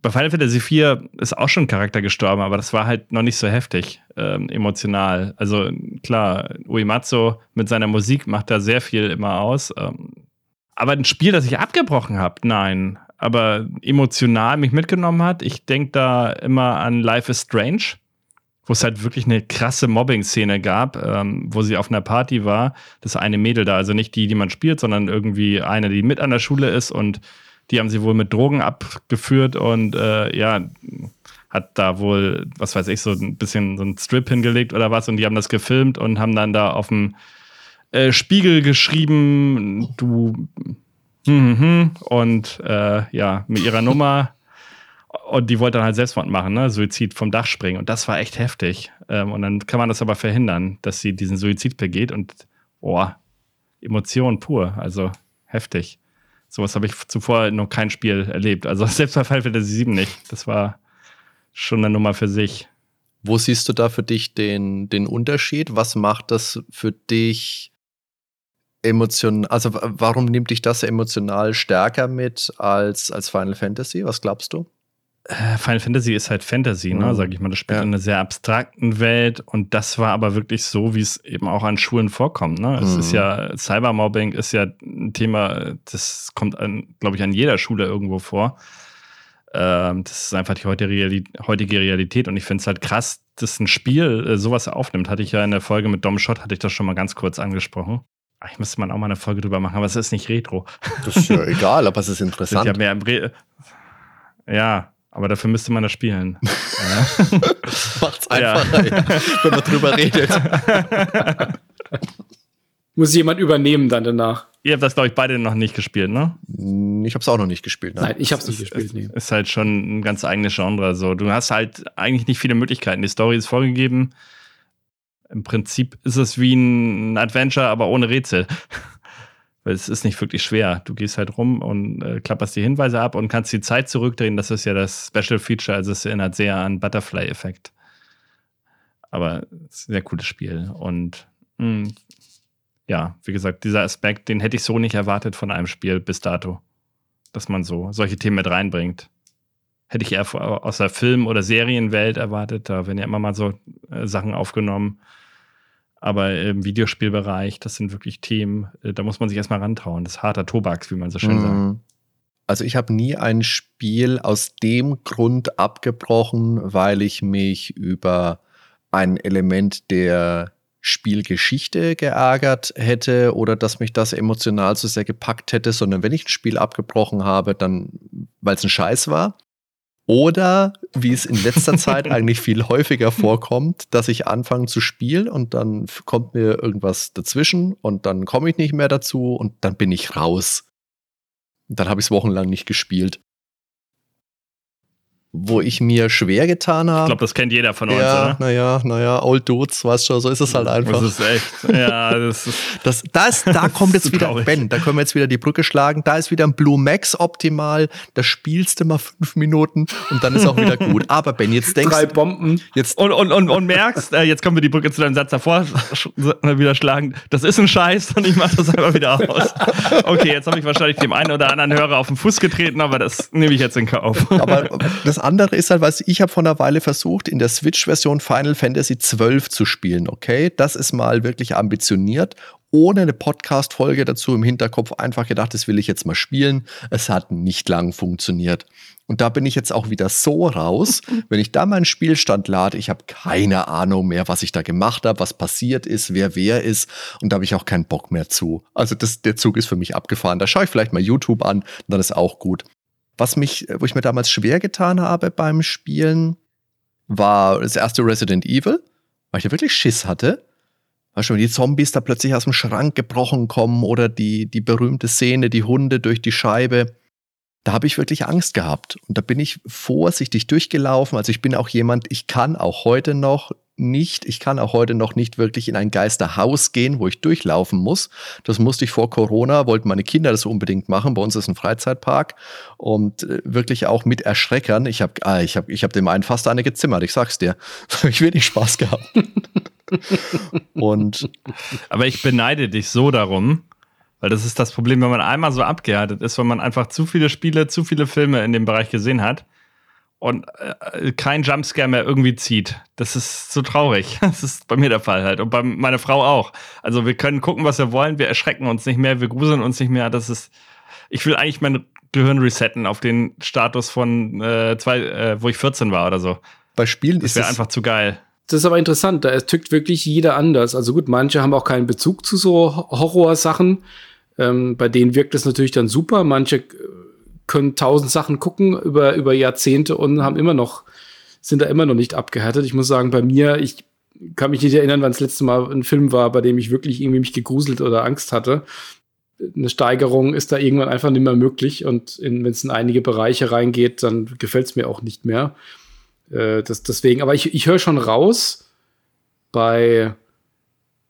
Bei Final Fantasy IV ist auch schon ein Charakter gestorben, aber das war halt noch nicht so heftig ähm, emotional. Also klar, Uematsu mit seiner Musik macht da sehr viel immer aus. Ähm, aber ein Spiel, das ich abgebrochen habe, nein. Aber emotional mich mitgenommen hat, ich denke da immer an Life is Strange, wo es halt wirklich eine krasse Mobbing-Szene gab, ähm, wo sie auf einer Party war. Das eine Mädel da, also nicht die, die man spielt, sondern irgendwie eine, die mit an der Schule ist und die haben sie wohl mit Drogen abgeführt und äh, ja, hat da wohl, was weiß ich, so ein bisschen so einen Strip hingelegt oder was und die haben das gefilmt und haben dann da auf dem äh, Spiegel geschrieben, du hm, hm, und äh, ja, mit ihrer Nummer und die wollte dann halt Selbstmord machen, ne? Suizid vom Dach springen und das war echt heftig ähm, und dann kann man das aber verhindern, dass sie diesen Suizid begeht und boah, Emotion pur, also heftig. Sowas habe ich zuvor noch kein Spiel erlebt. Also [laughs] selbst bei Final Fantasy 7 nicht. Das war schon eine Nummer für sich. Wo siehst du da für dich den, den Unterschied? Was macht das für dich emotional? Also, warum nimmt dich das emotional stärker mit als, als Final Fantasy? Was glaubst du? Äh, Final Fantasy ist halt Fantasy, ne, Mhm. sag ich mal. Das spielt Ja. in einer sehr abstrakten Welt und das war aber wirklich so, wie es eben auch an Schulen vorkommt. Ne? Es Mhm. ist ja, Cybermobbing ist ja ein Thema, das kommt, glaube ich, an jeder Schule irgendwo vor. Ähm, das ist einfach die heutige, Reali heutige Realität und ich finde es halt krass, dass ein Spiel äh, sowas aufnimmt. Hatte ich ja in der Folge mit Dom Schott, hatte ich das schon mal ganz kurz angesprochen. Eigentlich müsste man auch mal eine Folge drüber machen, aber es ist nicht Retro. Das ist ja egal, aber es ist [laughs] ist interessant. ja mehr im Re ja, aber dafür müsste man das spielen. [laughs] ja. Macht's Ja. einfacher, [laughs] ja. wenn man drüber redet. Muss jemand übernehmen dann danach. Ihr habt das, glaube ich, beide noch nicht gespielt, ne? Ich habe es auch noch nicht gespielt. Nein, ich habe es nicht gespielt. Nee. Ist halt schon ein ganz eigenes Genre. So, du hast halt eigentlich nicht viele Möglichkeiten. Die Story ist vorgegeben. Im Prinzip ist es wie ein Adventure, aber ohne Rätsel. [laughs] Weil es ist nicht wirklich schwer. Du gehst halt rum und äh, klapperst die Hinweise ab und kannst die Zeit zurückdrehen. Das ist ja das Special Feature. Also es erinnert sehr an Butterfly-Effekt. Aber es ist ein sehr cooles Spiel. Und mh, ja, wie gesagt, dieser Aspekt, den hätte ich so nicht erwartet von einem Spiel bis dato. Dass man so solche Themen mit reinbringt. Hätte ich eher aus der Film- oder Serienwelt erwartet. Da werden ja immer mal so äh, Sachen aufgenommen. Aber im Videospielbereich, das sind wirklich Themen, äh, da muss man sich erstmal rantrauen. Das ist harter Tobaks, wie man so schön sagt. Mhm. Also ich habe nie ein Spiel aus dem Grund abgebrochen, weil ich mich über ein Element der Spielgeschichte geärgert hätte oder dass mich das emotional zu sehr gepackt hätte, sondern wenn ich ein Spiel abgebrochen habe, dann weil es ein Scheiß war. Oder wie es in letzter [laughs] Zeit eigentlich viel häufiger vorkommt, dass ich anfange zu spielen und dann kommt mir irgendwas dazwischen und dann komme ich nicht mehr dazu und dann bin ich raus. Dann habe ich es wochenlang nicht gespielt. Wo ich mir schwer getan habe. Ich glaube, das kennt jeder von uns, ja, oder? Naja, naja, Old Dudes, weißt schon, so ist es halt einfach. Das ist echt. Ja, das ist. [laughs] Das, das, da kommt jetzt [laughs] wieder, traurig. Ben, da können wir jetzt wieder die Brücke schlagen. Da ist wieder ein Blue Max optimal. Da spielst du mal fünf Minuten und dann ist auch wieder gut. [laughs] Aber Ben, jetzt denkst Drei Bomben. jetzt, Und, und, und, und merkst, äh, jetzt können wir die Brücke zu deinem Satz davor wieder schlagen. Das ist ein Scheiß und ich mach das einfach wieder aus. Okay, jetzt habe ich wahrscheinlich dem einen oder anderen Hörer auf den Fuß getreten, aber das nehme ich jetzt in Kauf. aber das andere ist halt, was ich habe vor einer Weile versucht, in der Switch-Version Final Fantasy 12 zu spielen, okay? Das ist mal wirklich ambitioniert. Ohne eine Podcast-Folge dazu im Hinterkopf einfach gedacht, das will ich jetzt mal spielen. Es hat nicht lang funktioniert. Und da bin ich jetzt auch wieder so raus, [laughs] wenn ich da meinen Spielstand lade, ich habe keine Ahnung mehr, was ich da gemacht habe, was passiert ist, wer wer ist. Und da habe ich auch keinen Bock mehr zu. Also das, der Zug ist für mich abgefahren. Da schaue ich vielleicht mal YouTube an, dann ist auch gut. Was mich, wo ich mir damals schwer getan habe beim Spielen, war das erste Resident Evil, weil ich da wirklich Schiss hatte. Weißt du, wenn die Zombies da plötzlich aus dem Schrank gebrochen kommen oder die, die berühmte Szene, die Hunde durch die Scheibe, da habe ich wirklich Angst gehabt. Und da bin ich vorsichtig durchgelaufen. Also ich bin auch jemand, ich kann auch heute noch nicht, ich kann auch heute noch nicht wirklich in ein Geisterhaus gehen, wo ich durchlaufen muss. Das musste ich vor Corona, wollten meine Kinder das unbedingt machen. Bei uns ist ein Freizeitpark und äh, wirklich auch mit Erschreckern. Ich habe ah, ich hab, ich hab dem einen fast eine gezimmert, ich sag's dir. [laughs] Ich wenig Spaß gehabt. und Aber ich beneide dich so darum, weil das ist das Problem, wenn man einmal so abgehärtet ist, wenn man einfach zu viele Spiele, zu viele Filme in dem Bereich gesehen hat und äh, kein Jumpscare mehr irgendwie zieht. Das ist so traurig. [laughs] Das ist bei mir der Fall halt. Und bei meiner Frau auch. Also wir können gucken, was wir wollen, wir erschrecken uns nicht mehr, wir gruseln uns nicht mehr. Das ist. Ich will eigentlich mein Gehirn resetten auf den Status von äh, zwei, äh, wo ich 14 war oder so. bei Spielen Das ist wäre es einfach zu geil. Das ist aber interessant, da tickt wirklich jeder anders. Also gut, manche haben auch keinen Bezug zu so Horrorsachen. Ähm, bei denen wirkt es natürlich dann super. Manche äh, können tausend Sachen gucken über, über Jahrzehnte und haben immer noch, sind da immer noch nicht abgehärtet. Ich muss sagen, bei mir, ich kann mich nicht erinnern, wann das letzte Mal ein Film war, bei dem ich wirklich irgendwie mich gegruselt oder Angst hatte. Eine Steigerung ist da irgendwann einfach nicht mehr möglich und wenn es in einige Bereiche reingeht, dann gefällt es mir auch nicht mehr. Äh, das, deswegen, aber ich, ich höre schon raus, bei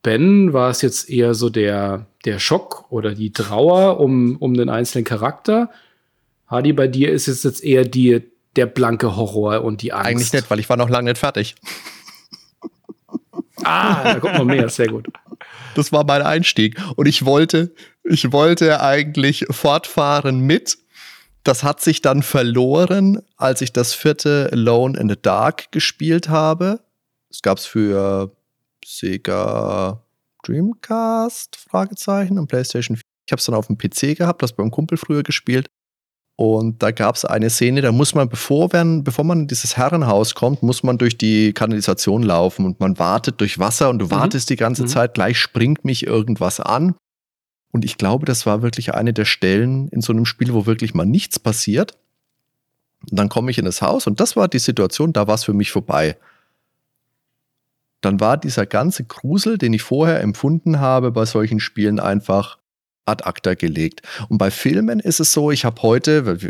Ben war es jetzt eher so der, der Schock oder die Trauer um, um den einzelnen Charakter. Hadi, bei dir ist es jetzt eher die, der blanke Horror und die Angst. eigentlich nicht, weil ich war noch lange nicht fertig. Ah, da guck mal mehr, sehr gut. Das war mein Einstieg. Und ich wollte, ich wollte eigentlich fortfahren mit. Das hat sich dann verloren, als ich das vierte Alone in the Dark gespielt habe. Es gab es für Sega Dreamcast, Fragezeichen, und PlayStation 4. Ich habe es dann auf dem PC gehabt, das beim Kumpel früher gespielt. Und da gab es eine Szene, da muss man, bevor, man, bevor man in dieses Herrenhaus kommt, muss man durch die Kanalisation laufen und man wartet durch Wasser und du wartest die ganze Mhm. Zeit, gleich springt mich irgendwas an. Und ich glaube, das war wirklich eine der Stellen in so einem Spiel, wo wirklich mal nichts passiert. Und dann komme ich in das Haus und das war die Situation, da war es für mich vorbei. Dann war dieser ganze Grusel, den ich vorher empfunden habe bei solchen Spielen, einfach ad acta gelegt. Und bei Filmen ist es so, ich habe heute,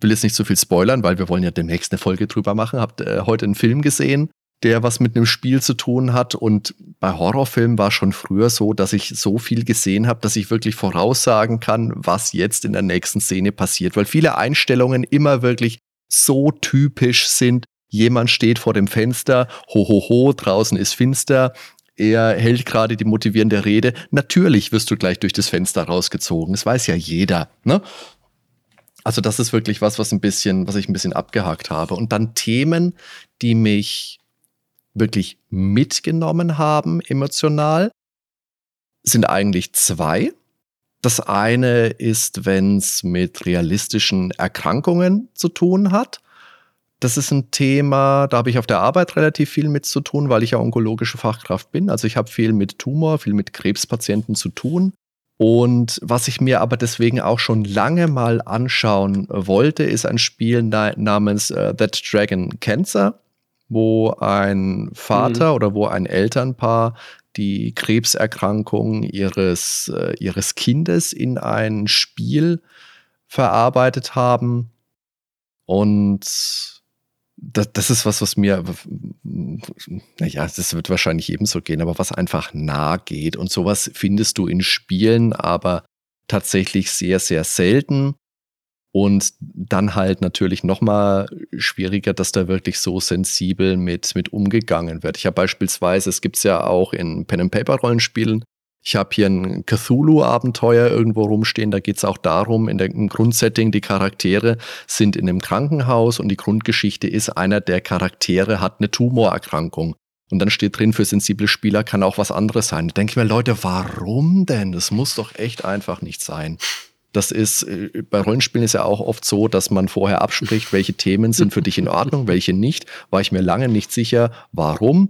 will jetzt nicht so viel spoilern, weil wir wollen ja demnächst eine Folge drüber machen, habe äh, heute einen Film gesehen, der was mit einem Spiel zu tun hat. Und bei Horrorfilmen war schon früher so, dass ich so viel gesehen habe, dass ich wirklich voraussagen kann, was jetzt in der nächsten Szene passiert. Weil viele Einstellungen immer wirklich so typisch sind. Jemand steht vor dem Fenster, ho, ho, ho, draußen ist finster. Er hält gerade die motivierende Rede. Natürlich wirst du gleich durch das Fenster rausgezogen. Das weiß ja jeder. Ne? Also das ist wirklich was, was ein bisschen, was ich ein bisschen abgehakt habe. Und dann Themen, die mich wirklich mitgenommen haben, emotional, sind eigentlich zwei. Das eine ist, wenn es mit realistischen Erkrankungen zu tun hat. Das ist ein Thema, da habe ich auf der Arbeit relativ viel mit zu tun, weil ich ja onkologische Fachkraft bin. Also ich habe viel mit Tumor, viel mit Krebspatienten zu tun. Und was ich mir aber deswegen auch schon lange mal anschauen wollte, ist ein Spiel na namens äh, That Dragon Cancer, wo ein Vater oder wo ein Elternpaar die Krebserkrankung ihres, äh, ihres Kindes in ein Spiel verarbeitet haben. Und das, das ist was, was mir, naja, das wird wahrscheinlich ebenso gehen, aber was einfach nah geht. Und sowas findest du in Spielen, aber tatsächlich sehr, sehr selten. Und dann halt natürlich noch mal schwieriger, dass da wirklich so sensibel mit, mit umgegangen wird. Ich habe beispielsweise, es gibt es ja auch in Pen-and-Paper-Rollenspielen, ich habe hier ein Cthulhu-Abenteuer irgendwo rumstehen. Da geht es auch darum, in der, im Grundsetting, die Charaktere sind in einem Krankenhaus und die Grundgeschichte ist, einer der Charaktere hat eine Tumorerkrankung. Und dann steht drin, für sensible Spieler kann auch was anderes sein. Da denke ich mir, Leute, warum denn? Das muss doch echt einfach nicht sein. Das ist, äh, bei Rollenspielen ist ja auch oft so, dass man vorher abspricht, welche Themen sind für dich in Ordnung, welche nicht. War ich mir lange nicht sicher, warum.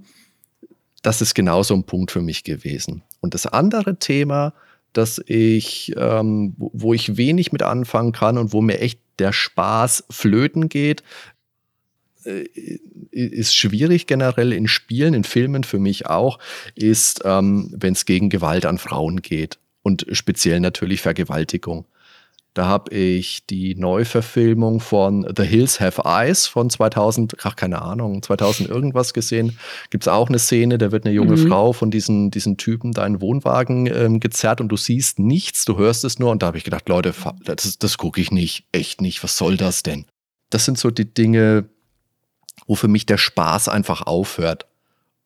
Das ist genauso ein Punkt für mich gewesen. Und das andere Thema, das ich, ähm, wo ich wenig mit anfangen kann und wo mir echt der Spaß flöten geht, äh, ist schwierig generell in Spielen, in Filmen für mich auch, ist, ähm, wenn es gegen Gewalt an Frauen geht und speziell natürlich Vergewaltigung. Da habe ich die Neuverfilmung von The Hills Have Eyes von 2000, ach keine Ahnung, 2000 irgendwas gesehen. Gibt es auch eine Szene, da wird eine junge mhm. Frau von diesen, diesen Typen da in Wohnwagen ähm, gezerrt und du siehst nichts, du hörst es nur. Und da habe ich gedacht, Leute, das, das gucke ich nicht, echt nicht, was soll das denn? Das sind so die Dinge, wo für mich der Spaß einfach aufhört.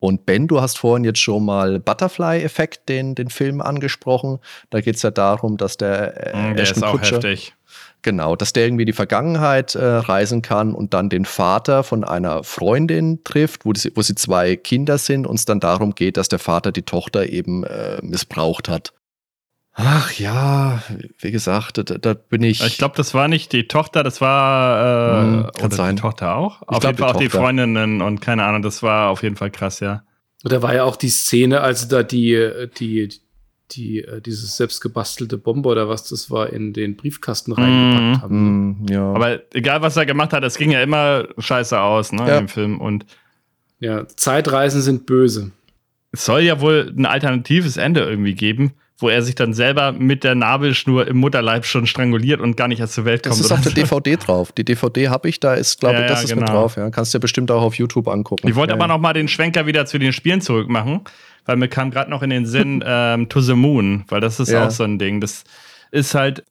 Und Ben, du hast vorhin jetzt schon mal Butterfly-Effekt, den, den Film angesprochen. Da geht es ja darum, dass der, äh, mm, der ist auch Kutscher, heftig. Genau, dass der irgendwie die Vergangenheit äh, reisen kann und dann den Vater von einer Freundin trifft, wo, die, wo sie zwei Kinder sind und es dann darum geht, dass der Vater die Tochter eben äh, missbraucht hat. Ach ja, wie gesagt, da, da bin ich. Ich glaube, das war nicht die Tochter, das war äh, hm, kann oder sein. die Tochter auch. Ich auf jeden Fall auch die Freundinnen und keine Ahnung, das war auf jeden Fall krass, ja. Und da war ja auch die Szene, als da die, die, die, äh, dieses selbstgebastelte Bombe oder was das war, in den Briefkasten reingepackt mm, haben. Mm, ja. Aber egal, was er gemacht hat, es ging ja immer scheiße aus, ne, ja. im Film. Und ja, Zeitreisen sind böse. Es soll ja wohl ein alternatives Ende irgendwie geben wo er sich dann selber mit der Nabelschnur im Mutterleib schon stranguliert und gar nicht erst zur Welt kommt. Das ist auf der DVD drauf. Die DVD habe ich, da ist, glaube ich, ja, das ja, ist genau. mit drauf. Ja. Kannst du dir bestimmt auch auf YouTube angucken. Ich wollte ja, aber noch mal den Schwenker wieder zu den Spielen zurück machen, weil mir kam gerade noch in den Sinn [laughs] ähm, To the Moon, weil das ist auch so ein Ding. Das ist halt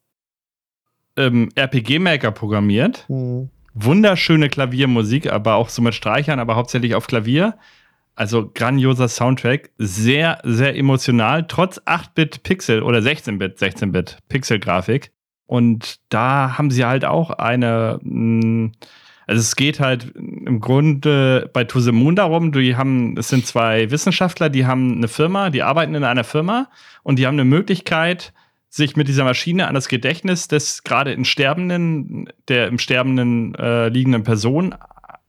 ähm, RPG-Maker programmiert. Mhm. Wunderschöne Klaviermusik, aber auch so mit Streichern, aber hauptsächlich auf Klavier. Also grandioser Soundtrack, sehr, sehr emotional, trotz 8-Bit Pixel oder 16-Bit, 16-Bit Pixel-Grafik. Und da haben sie halt auch eine, mm, also es geht halt im Grunde bei To the Moon darum, die haben, es sind zwei Wissenschaftler, die haben eine Firma, die arbeiten in einer Firma und die haben eine Möglichkeit, sich mit dieser Maschine an das Gedächtnis des gerade in Sterbenden, der im Sterbenden äh, liegenden Person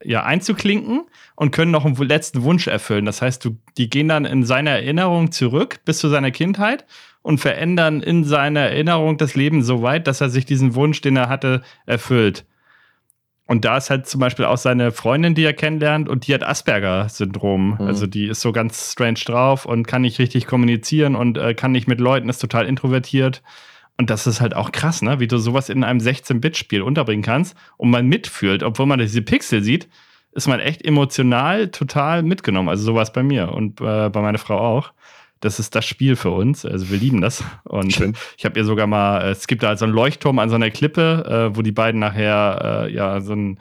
ja einzuklinken und können noch einen letzten Wunsch erfüllen. Das heißt, du, die gehen dann in seine Erinnerung zurück bis zu seiner Kindheit und verändern in seiner Erinnerung das Leben so weit, dass er sich diesen Wunsch, den er hatte, erfüllt. Und da ist halt zum Beispiel auch seine Freundin, die er kennenlernt, und die hat Asperger-Syndrom. Mhm. Also die ist so ganz strange drauf und kann nicht richtig kommunizieren und äh, kann nicht mit Leuten, ist total introvertiert. Und das ist halt auch krass, ne? wie du sowas in einem 16-Bit-Spiel unterbringen kannst und man mitfühlt, obwohl man diese Pixel sieht, ist man echt emotional total mitgenommen. Also sowas bei mir und äh, bei meiner Frau auch. Das ist das Spiel für uns. Also wir lieben das. Und Schön. ich habe ihr sogar mal, es gibt da halt so einen Leuchtturm an so einer Klippe, äh, wo die beiden nachher äh, ja so ein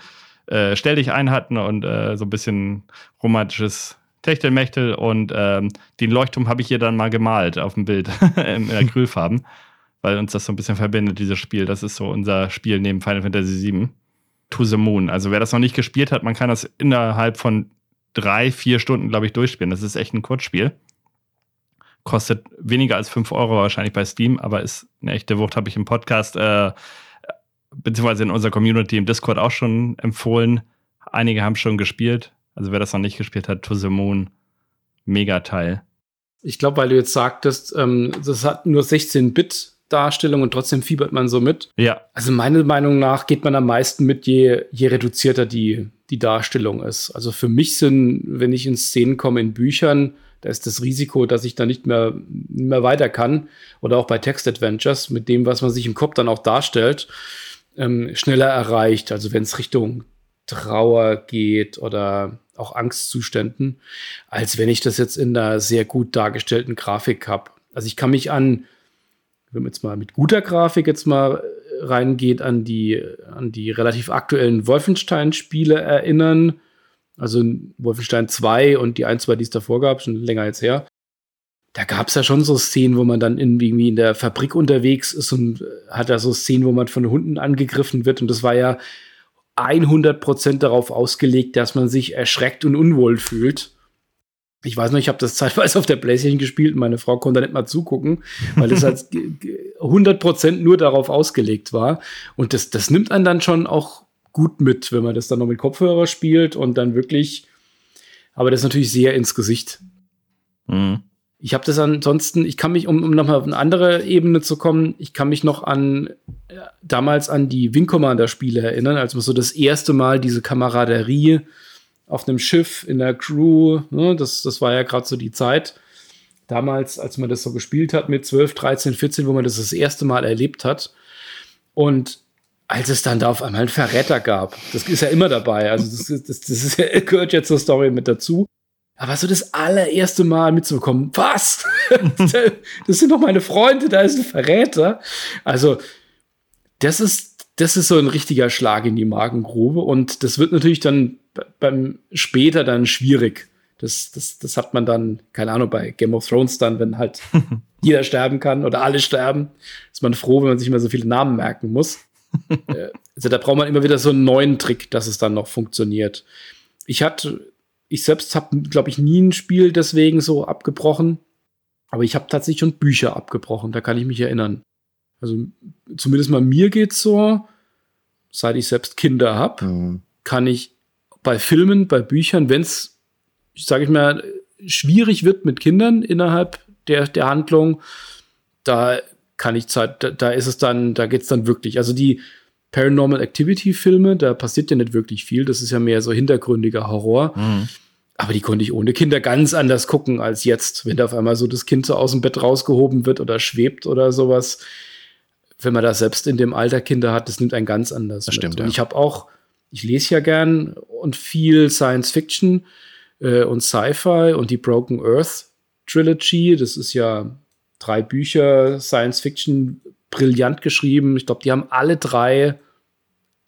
äh, Stell dich ein hatten und äh, so ein bisschen romantisches Techtelmechtel. Und ähm, den Leuchtturm habe ich ihr dann mal gemalt auf dem Bild [laughs] in Acrylfarben weil uns das so ein bisschen verbindet, dieses Spiel. Das ist so unser Spiel neben Final Fantasy VII. To the Moon. Also wer das noch nicht gespielt hat, man kann das innerhalb von drei, vier Stunden, glaube ich, durchspielen. Das ist echt ein Kurzspiel. Kostet weniger als fünf Euro wahrscheinlich bei Steam, aber ist eine echte Wucht, habe ich im Podcast, äh, beziehungsweise in unserer Community im Discord auch schon empfohlen. Einige haben schon gespielt. Also wer das noch nicht gespielt hat, To the Moon, mega Teil. Ich glaube, weil du jetzt sagtest, ähm, das hat nur 16 Bit Darstellung und trotzdem fiebert man so mit. Ja. Also meiner Meinung nach geht man am meisten mit, je, je reduzierter die, die Darstellung ist. Also für mich sind, wenn ich in Szenen komme in Büchern, da ist das Risiko, dass ich da nicht mehr, nicht mehr weiter kann. Oder auch bei Text-Adventures, mit dem, was man sich im Kopf dann auch darstellt, ähm, schneller erreicht. Also wenn es Richtung Trauer geht oder auch Angstzuständen, als wenn ich das jetzt in einer sehr gut dargestellten Grafik habe. Also ich kann mich an, wenn man jetzt mal mit guter Grafik jetzt mal reingeht, an die, an die relativ aktuellen Wolfenstein-Spiele erinnern. Also Wolfenstein 2 und die 1, 2, die es davor gab, schon länger jetzt her. Da gab es ja schon so Szenen, wo man dann irgendwie in der Fabrik unterwegs ist und hat da so Szenen, wo man von Hunden angegriffen wird. Und das war ja 100% darauf ausgelegt, dass man sich erschreckt und unwohl fühlt. Ich weiß noch, ich habe das [laughs] zeitweise auf der Playstation gespielt und meine Frau konnte nicht mal zugucken, weil es halt [laughs] 100% nur darauf ausgelegt war. Und das, das nimmt einen dann schon auch gut mit, wenn man das dann noch mit Kopfhörer spielt und dann wirklich, aber das ist natürlich sehr ins Gesicht. Mhm. Ich habe das ansonsten, ich kann mich, um, um nochmal auf eine andere Ebene zu kommen, ich kann mich noch an äh, damals an die Wing Commander Spiele erinnern, als man so das erste Mal diese Kameraderie auf einem Schiff in der Crew, ne, das, das war ja gerade so die Zeit. Damals, als man das so gespielt hat mit 12, 13, 14, wo man das das erste Mal erlebt hat. Und als es dann da auf einmal einen Verräter gab, das ist ja immer dabei, also das, das, das ist, [laughs] gehört ja zur Story mit dazu. Aber so das allererste Mal mitzubekommen, was? [laughs] das sind doch meine Freunde, da ist ein Verräter. Also, das ist, das ist so ein richtiger Schlag in die Magengrube. Und das wird natürlich dann beim später dann schwierig. Das, das, das hat man dann, keine Ahnung, bei Game of Thrones dann, wenn halt [laughs] jeder sterben kann oder alle sterben, ist man froh, wenn man sich immer so viele Namen merken muss. [laughs] Äh, also da braucht man immer wieder so einen neuen Trick, dass es dann noch funktioniert. Ich hatte ich selbst habe, glaube ich, nie ein Spiel deswegen so abgebrochen. Aber ich habe tatsächlich schon Bücher abgebrochen, da kann ich mich erinnern. Also zumindest mal mir geht's so, seit ich selbst Kinder habe, mhm. kann ich bei Filmen, bei Büchern, wenn es, sage ich mal, schwierig wird mit Kindern innerhalb der, der Handlung, da kann ich Zeit, da, da ist es dann, da geht's dann wirklich. Also die Paranormal Activity Filme, da passiert ja nicht wirklich viel. Das ist ja mehr so hintergründiger Horror. Mhm. Aber die konnte ich ohne Kinder ganz anders gucken als jetzt, wenn da auf einmal so das Kind so aus dem Bett rausgehoben wird oder schwebt oder sowas. Wenn man da selbst in dem Alter Kinder hat, das nimmt einen ganz anders. Das stimmt. Und ich habe auch, ich lese ja gern und viel Science Fiction äh, und Sci-Fi und die Broken Earth Trilogy. Das ist ja drei Bücher Science Fiction brillant geschrieben. Ich glaube, die haben alle drei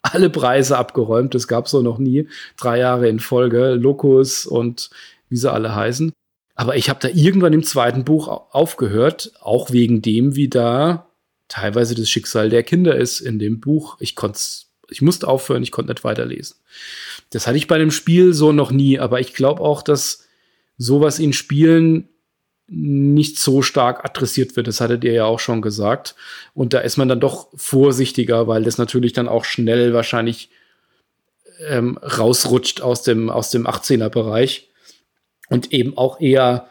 alle Preise abgeräumt. Das gab es so noch nie. Drei Jahre in Folge. Locus und wie sie alle heißen. Aber ich habe da irgendwann im zweiten Buch aufgehört, auch wegen dem, wie da teilweise das Schicksal der Kinder ist in dem Buch. Ich konnte ich musste aufhören, ich konnte nicht weiterlesen. Das hatte ich bei einem Spiel so noch nie, aber ich glaube auch, dass sowas in Spielen nicht so stark adressiert wird. Das hattet ihr ja auch schon gesagt. Und da ist man dann doch vorsichtiger, weil das natürlich dann auch schnell wahrscheinlich ähm, rausrutscht aus dem, aus dem 18er-Bereich und eben auch eher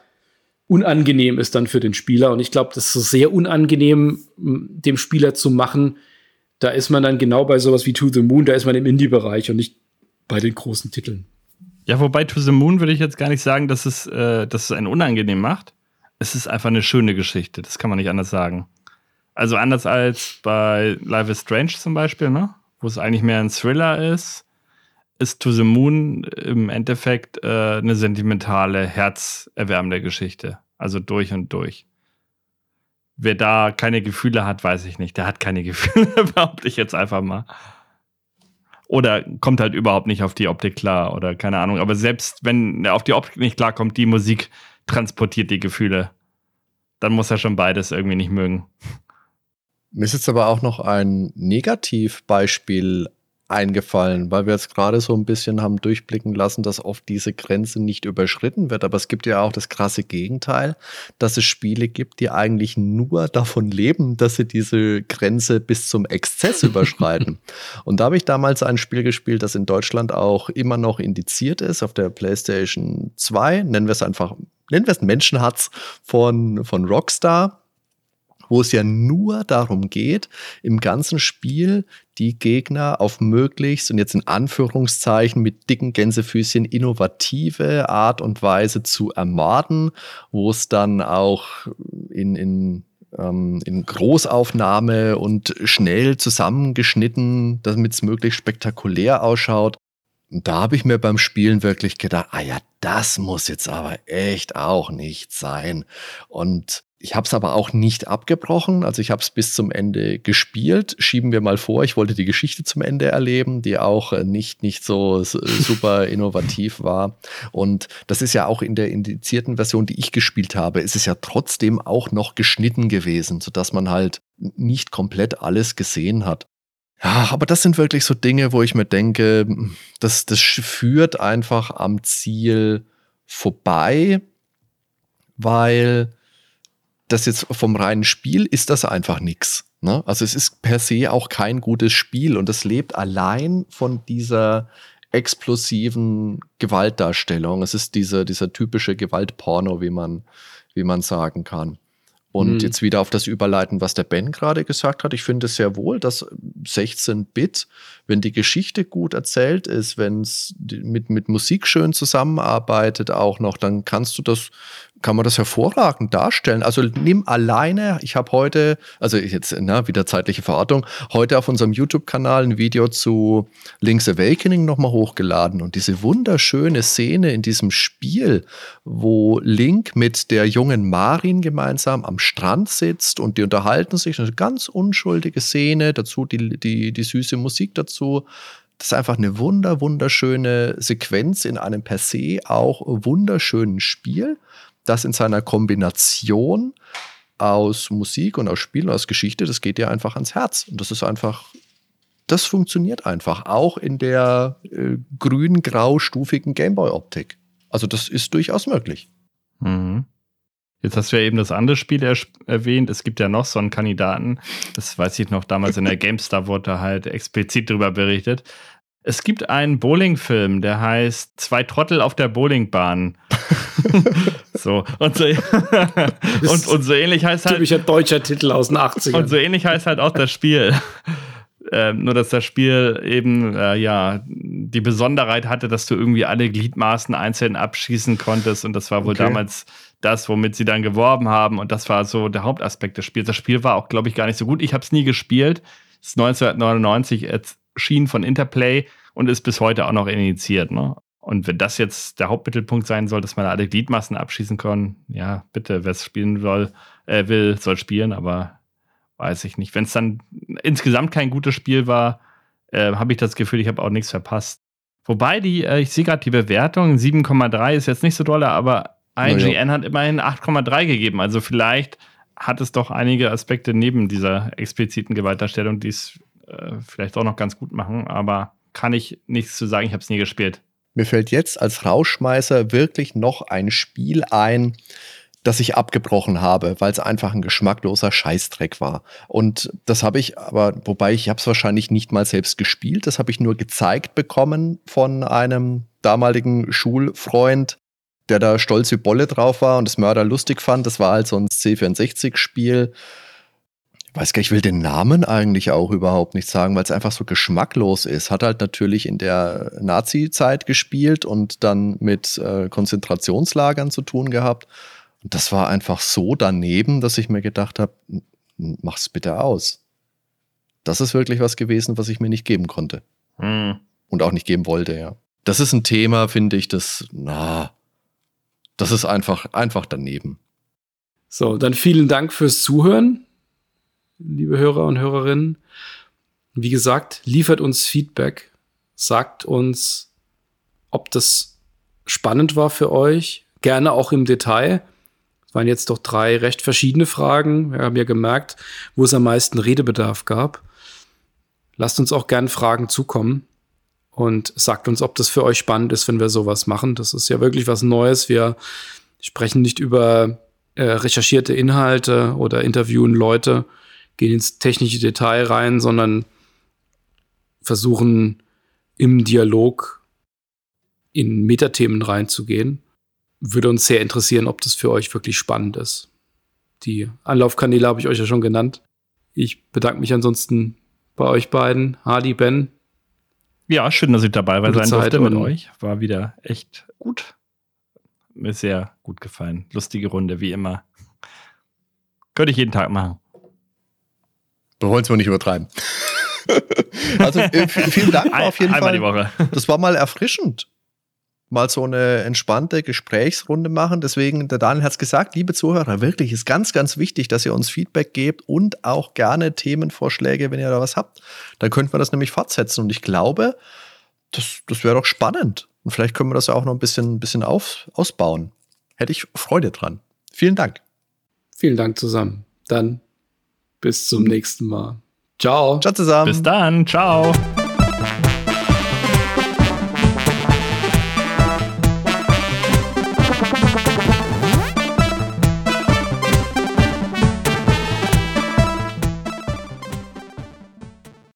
unangenehm ist dann für den Spieler. Und ich glaube, das ist sehr unangenehm, dem Spieler zu machen. Da ist man dann genau bei sowas wie To the Moon, da ist man im Indie-Bereich und nicht bei den großen Titeln. Ja, wobei To the Moon würde ich jetzt gar nicht sagen, dass es, äh, dass es einen unangenehm macht es ist einfach eine schöne Geschichte. Das kann man nicht anders sagen. Also anders als bei Life is Strange zum Beispiel, ne? wo es eigentlich mehr ein Thriller ist, ist To the Moon im Endeffekt äh, eine sentimentale, herzerwärmende Geschichte. Also durch und durch. Wer da keine Gefühle hat, weiß ich nicht. Der hat keine [laughs] Gefühle, behaupte ich jetzt einfach mal. Oder kommt halt überhaupt nicht auf die Optik klar oder keine Ahnung. Aber selbst wenn er auf die Optik nicht klarkommt, die Musik transportiert die Gefühle. Dann muss er schon beides irgendwie nicht mögen. Mir ist jetzt aber auch noch ein Negativbeispiel eingefallen, weil wir jetzt gerade so ein bisschen haben durchblicken lassen, dass oft diese Grenze nicht überschritten wird. Aber es gibt ja auch das krasse Gegenteil, dass es Spiele gibt, die eigentlich nur davon leben, dass sie diese Grenze bis zum Exzess [laughs] überschreiten. Und da habe ich damals ein Spiel gespielt, das in Deutschland auch immer noch indiziert ist, auf der PlayStation 2. Nennen wir es einfach, nennen wir es Menschenhatz von, von Rockstar wo es ja nur darum geht, im ganzen Spiel die Gegner auf möglichst und jetzt in Anführungszeichen mit dicken Gänsefüßchen innovative Art und Weise zu ermorden, wo es dann auch in, in ähm, in Großaufnahme und schnell zusammengeschnitten, damit es möglichst spektakulär ausschaut, da habe ich mir beim Spielen wirklich gedacht, ah ja, das muss jetzt aber echt auch nicht sein. Und ich habe es aber auch nicht abgebrochen. Also ich habe es bis zum Ende gespielt. Schieben wir mal vor, ich wollte die Geschichte zum Ende erleben, die auch äh, nicht, nicht so [laughs] super innovativ war. Und das ist ja auch in der indizierten Version, die ich gespielt habe, ist es ja trotzdem auch noch geschnitten gewesen, sodass man halt nicht komplett alles gesehen hat. Ja, aber das sind wirklich so Dinge, wo ich mir denke, das, das führt einfach am Ziel vorbei, weil das jetzt vom reinen Spiel ist das einfach nichts. Ne? Also es ist per se auch kein gutes Spiel und es lebt allein von dieser explosiven Gewaltdarstellung. Es ist dieser, dieser typische Gewaltporno, wie man, wie man sagen kann. Und mhm. jetzt wieder auf das Überleiten, was der Ben gerade gesagt hat. Ich finde es sehr wohl, dass 16-Bit, wenn die Geschichte gut erzählt ist, wenn es mit, mit Musik schön zusammenarbeitet auch noch, dann kannst du das kann man das hervorragend darstellen. Also nimm alleine, ich habe heute, also jetzt na, wieder zeitliche Verortung, heute auf unserem YouTube-Kanal ein Video zu Link's Awakening nochmal hochgeladen und diese wunderschöne Szene in diesem Spiel, wo Link mit der jungen Marin gemeinsam am Strand sitzt und die unterhalten sich, eine ganz unschuldige Szene, dazu die, die, die süße Musik dazu. Das ist einfach eine wunder, wunderschöne Sequenz in einem per se auch wunderschönen Spiel das in seiner Kombination aus Musik und aus Spiel und aus Geschichte, das geht dir einfach ans Herz. Und das ist einfach, das funktioniert einfach, auch in der äh, grün-grau-stufigen Gameboy-Optik. Also das ist durchaus möglich. Mhm. Jetzt hast du ja eben das andere Spiel er erwähnt. Es gibt ja noch so einen Kandidaten, das weiß ich noch, damals in der [laughs] GameStar wurde halt explizit darüber berichtet. Es gibt einen Bowling-Film, der heißt Zwei Trottel auf der Bowlingbahn. [laughs] so, und so, [laughs] und, und so ähnlich heißt halt. Typischer deutscher Titel aus den 80ern. Und so ähnlich heißt halt auch das Spiel. [laughs] Ähm, nur, dass das Spiel eben, äh, ja, die Besonderheit hatte, dass du irgendwie alle Gliedmaßen einzeln abschießen konntest. Und das war wohl okay. damals das, womit sie dann geworben haben. Und das war so der Hauptaspekt des Spiels. Das Spiel war auch, glaube ich, gar nicht so gut. Ich habe es nie gespielt. Es ist 1999 erschienen von Interplay und ist bis heute auch noch initiiert. Ne? Und wenn das jetzt der Hauptmittelpunkt sein soll, dass man alle Gliedmassen abschießen kann, ja, bitte, wer es spielen soll, äh, will, soll spielen, aber weiß ich nicht. Wenn es dann insgesamt kein gutes Spiel war, äh, habe ich das Gefühl, ich habe auch nichts verpasst. Wobei die, äh, ich sehe gerade die Bewertung, 7,3 ist jetzt nicht so doll, aber IGN ja. hat immerhin 8,3 gegeben. Also vielleicht hat es doch einige Aspekte neben dieser expliziten Gewaltdarstellung, die es äh, vielleicht auch noch ganz gut machen, aber kann ich nichts zu sagen, ich habe es nie gespielt. Mir fällt jetzt als Rauschmeißer wirklich noch ein Spiel ein, das ich abgebrochen habe, weil es einfach ein geschmackloser Scheißdreck war. Und das habe ich aber, wobei ich habe es wahrscheinlich nicht mal selbst gespielt, das habe ich nur gezeigt bekommen von einem damaligen Schulfreund, der da stolz wie Bolle drauf war und das Mörder lustig fand. Das war halt so ein C64-Spiel weiß gar nicht, ich will den Namen eigentlich auch überhaupt nicht sagen, weil es einfach so geschmacklos ist. Hat halt natürlich in der Nazi-Zeit gespielt und dann mit äh, Konzentrationslagern zu tun gehabt. Und das war einfach so daneben, dass ich mir gedacht habe, mach's bitte aus. Das ist wirklich was gewesen, was ich mir nicht geben konnte. Hm. Und auch nicht geben wollte, ja. Das ist ein Thema, finde ich, das, na, das ist einfach, einfach daneben. So, dann vielen Dank fürs Zuhören liebe Hörer und Hörerinnen. Wie gesagt, liefert uns Feedback, sagt uns, ob das spannend war für euch, gerne auch im Detail. Es waren jetzt doch drei recht verschiedene Fragen. Wir haben ja gemerkt, wo es am meisten Redebedarf gab. Lasst uns auch gerne Fragen zukommen und sagt uns, ob das für euch spannend ist, wenn wir sowas machen. Das ist ja wirklich was Neues. Wir sprechen nicht über äh, recherchierte Inhalte oder interviewen Leute, gehen ins technische Detail rein, sondern versuchen im Dialog in Metathemen reinzugehen. Würde uns sehr interessieren, ob das für euch wirklich spannend ist. Die Anlaufkanäle habe ich euch ja schon genannt. Ich bedanke mich ansonsten bei euch beiden, Hardy, Ben. Ja, schön, dass ich dabei war sein durfte mit euch. War wieder echt gut. Mir sehr gut gefallen. Lustige Runde, wie immer. Könnte ich jeden Tag machen. Wir wollen es mal nicht übertreiben. [laughs] Also äh, vielen Dank auf jeden einmal Fall. die Woche. Das war mal erfrischend. Mal so eine entspannte Gesprächsrunde machen. Deswegen, der Daniel hat es gesagt, liebe Zuhörer, wirklich ist ganz, ganz wichtig, dass ihr uns Feedback gebt und auch gerne Themenvorschläge, wenn ihr da was habt. Dann könnten wir das nämlich fortsetzen. Und ich glaube, das, das wäre doch spannend. Und vielleicht können wir das ja auch noch ein bisschen, bisschen auf, ausbauen. Hätte ich Freude dran. Vielen Dank. Vielen Dank zusammen. Dann bis zum nächsten Mal. Ciao. Ciao zusammen. Bis dann. Ciao.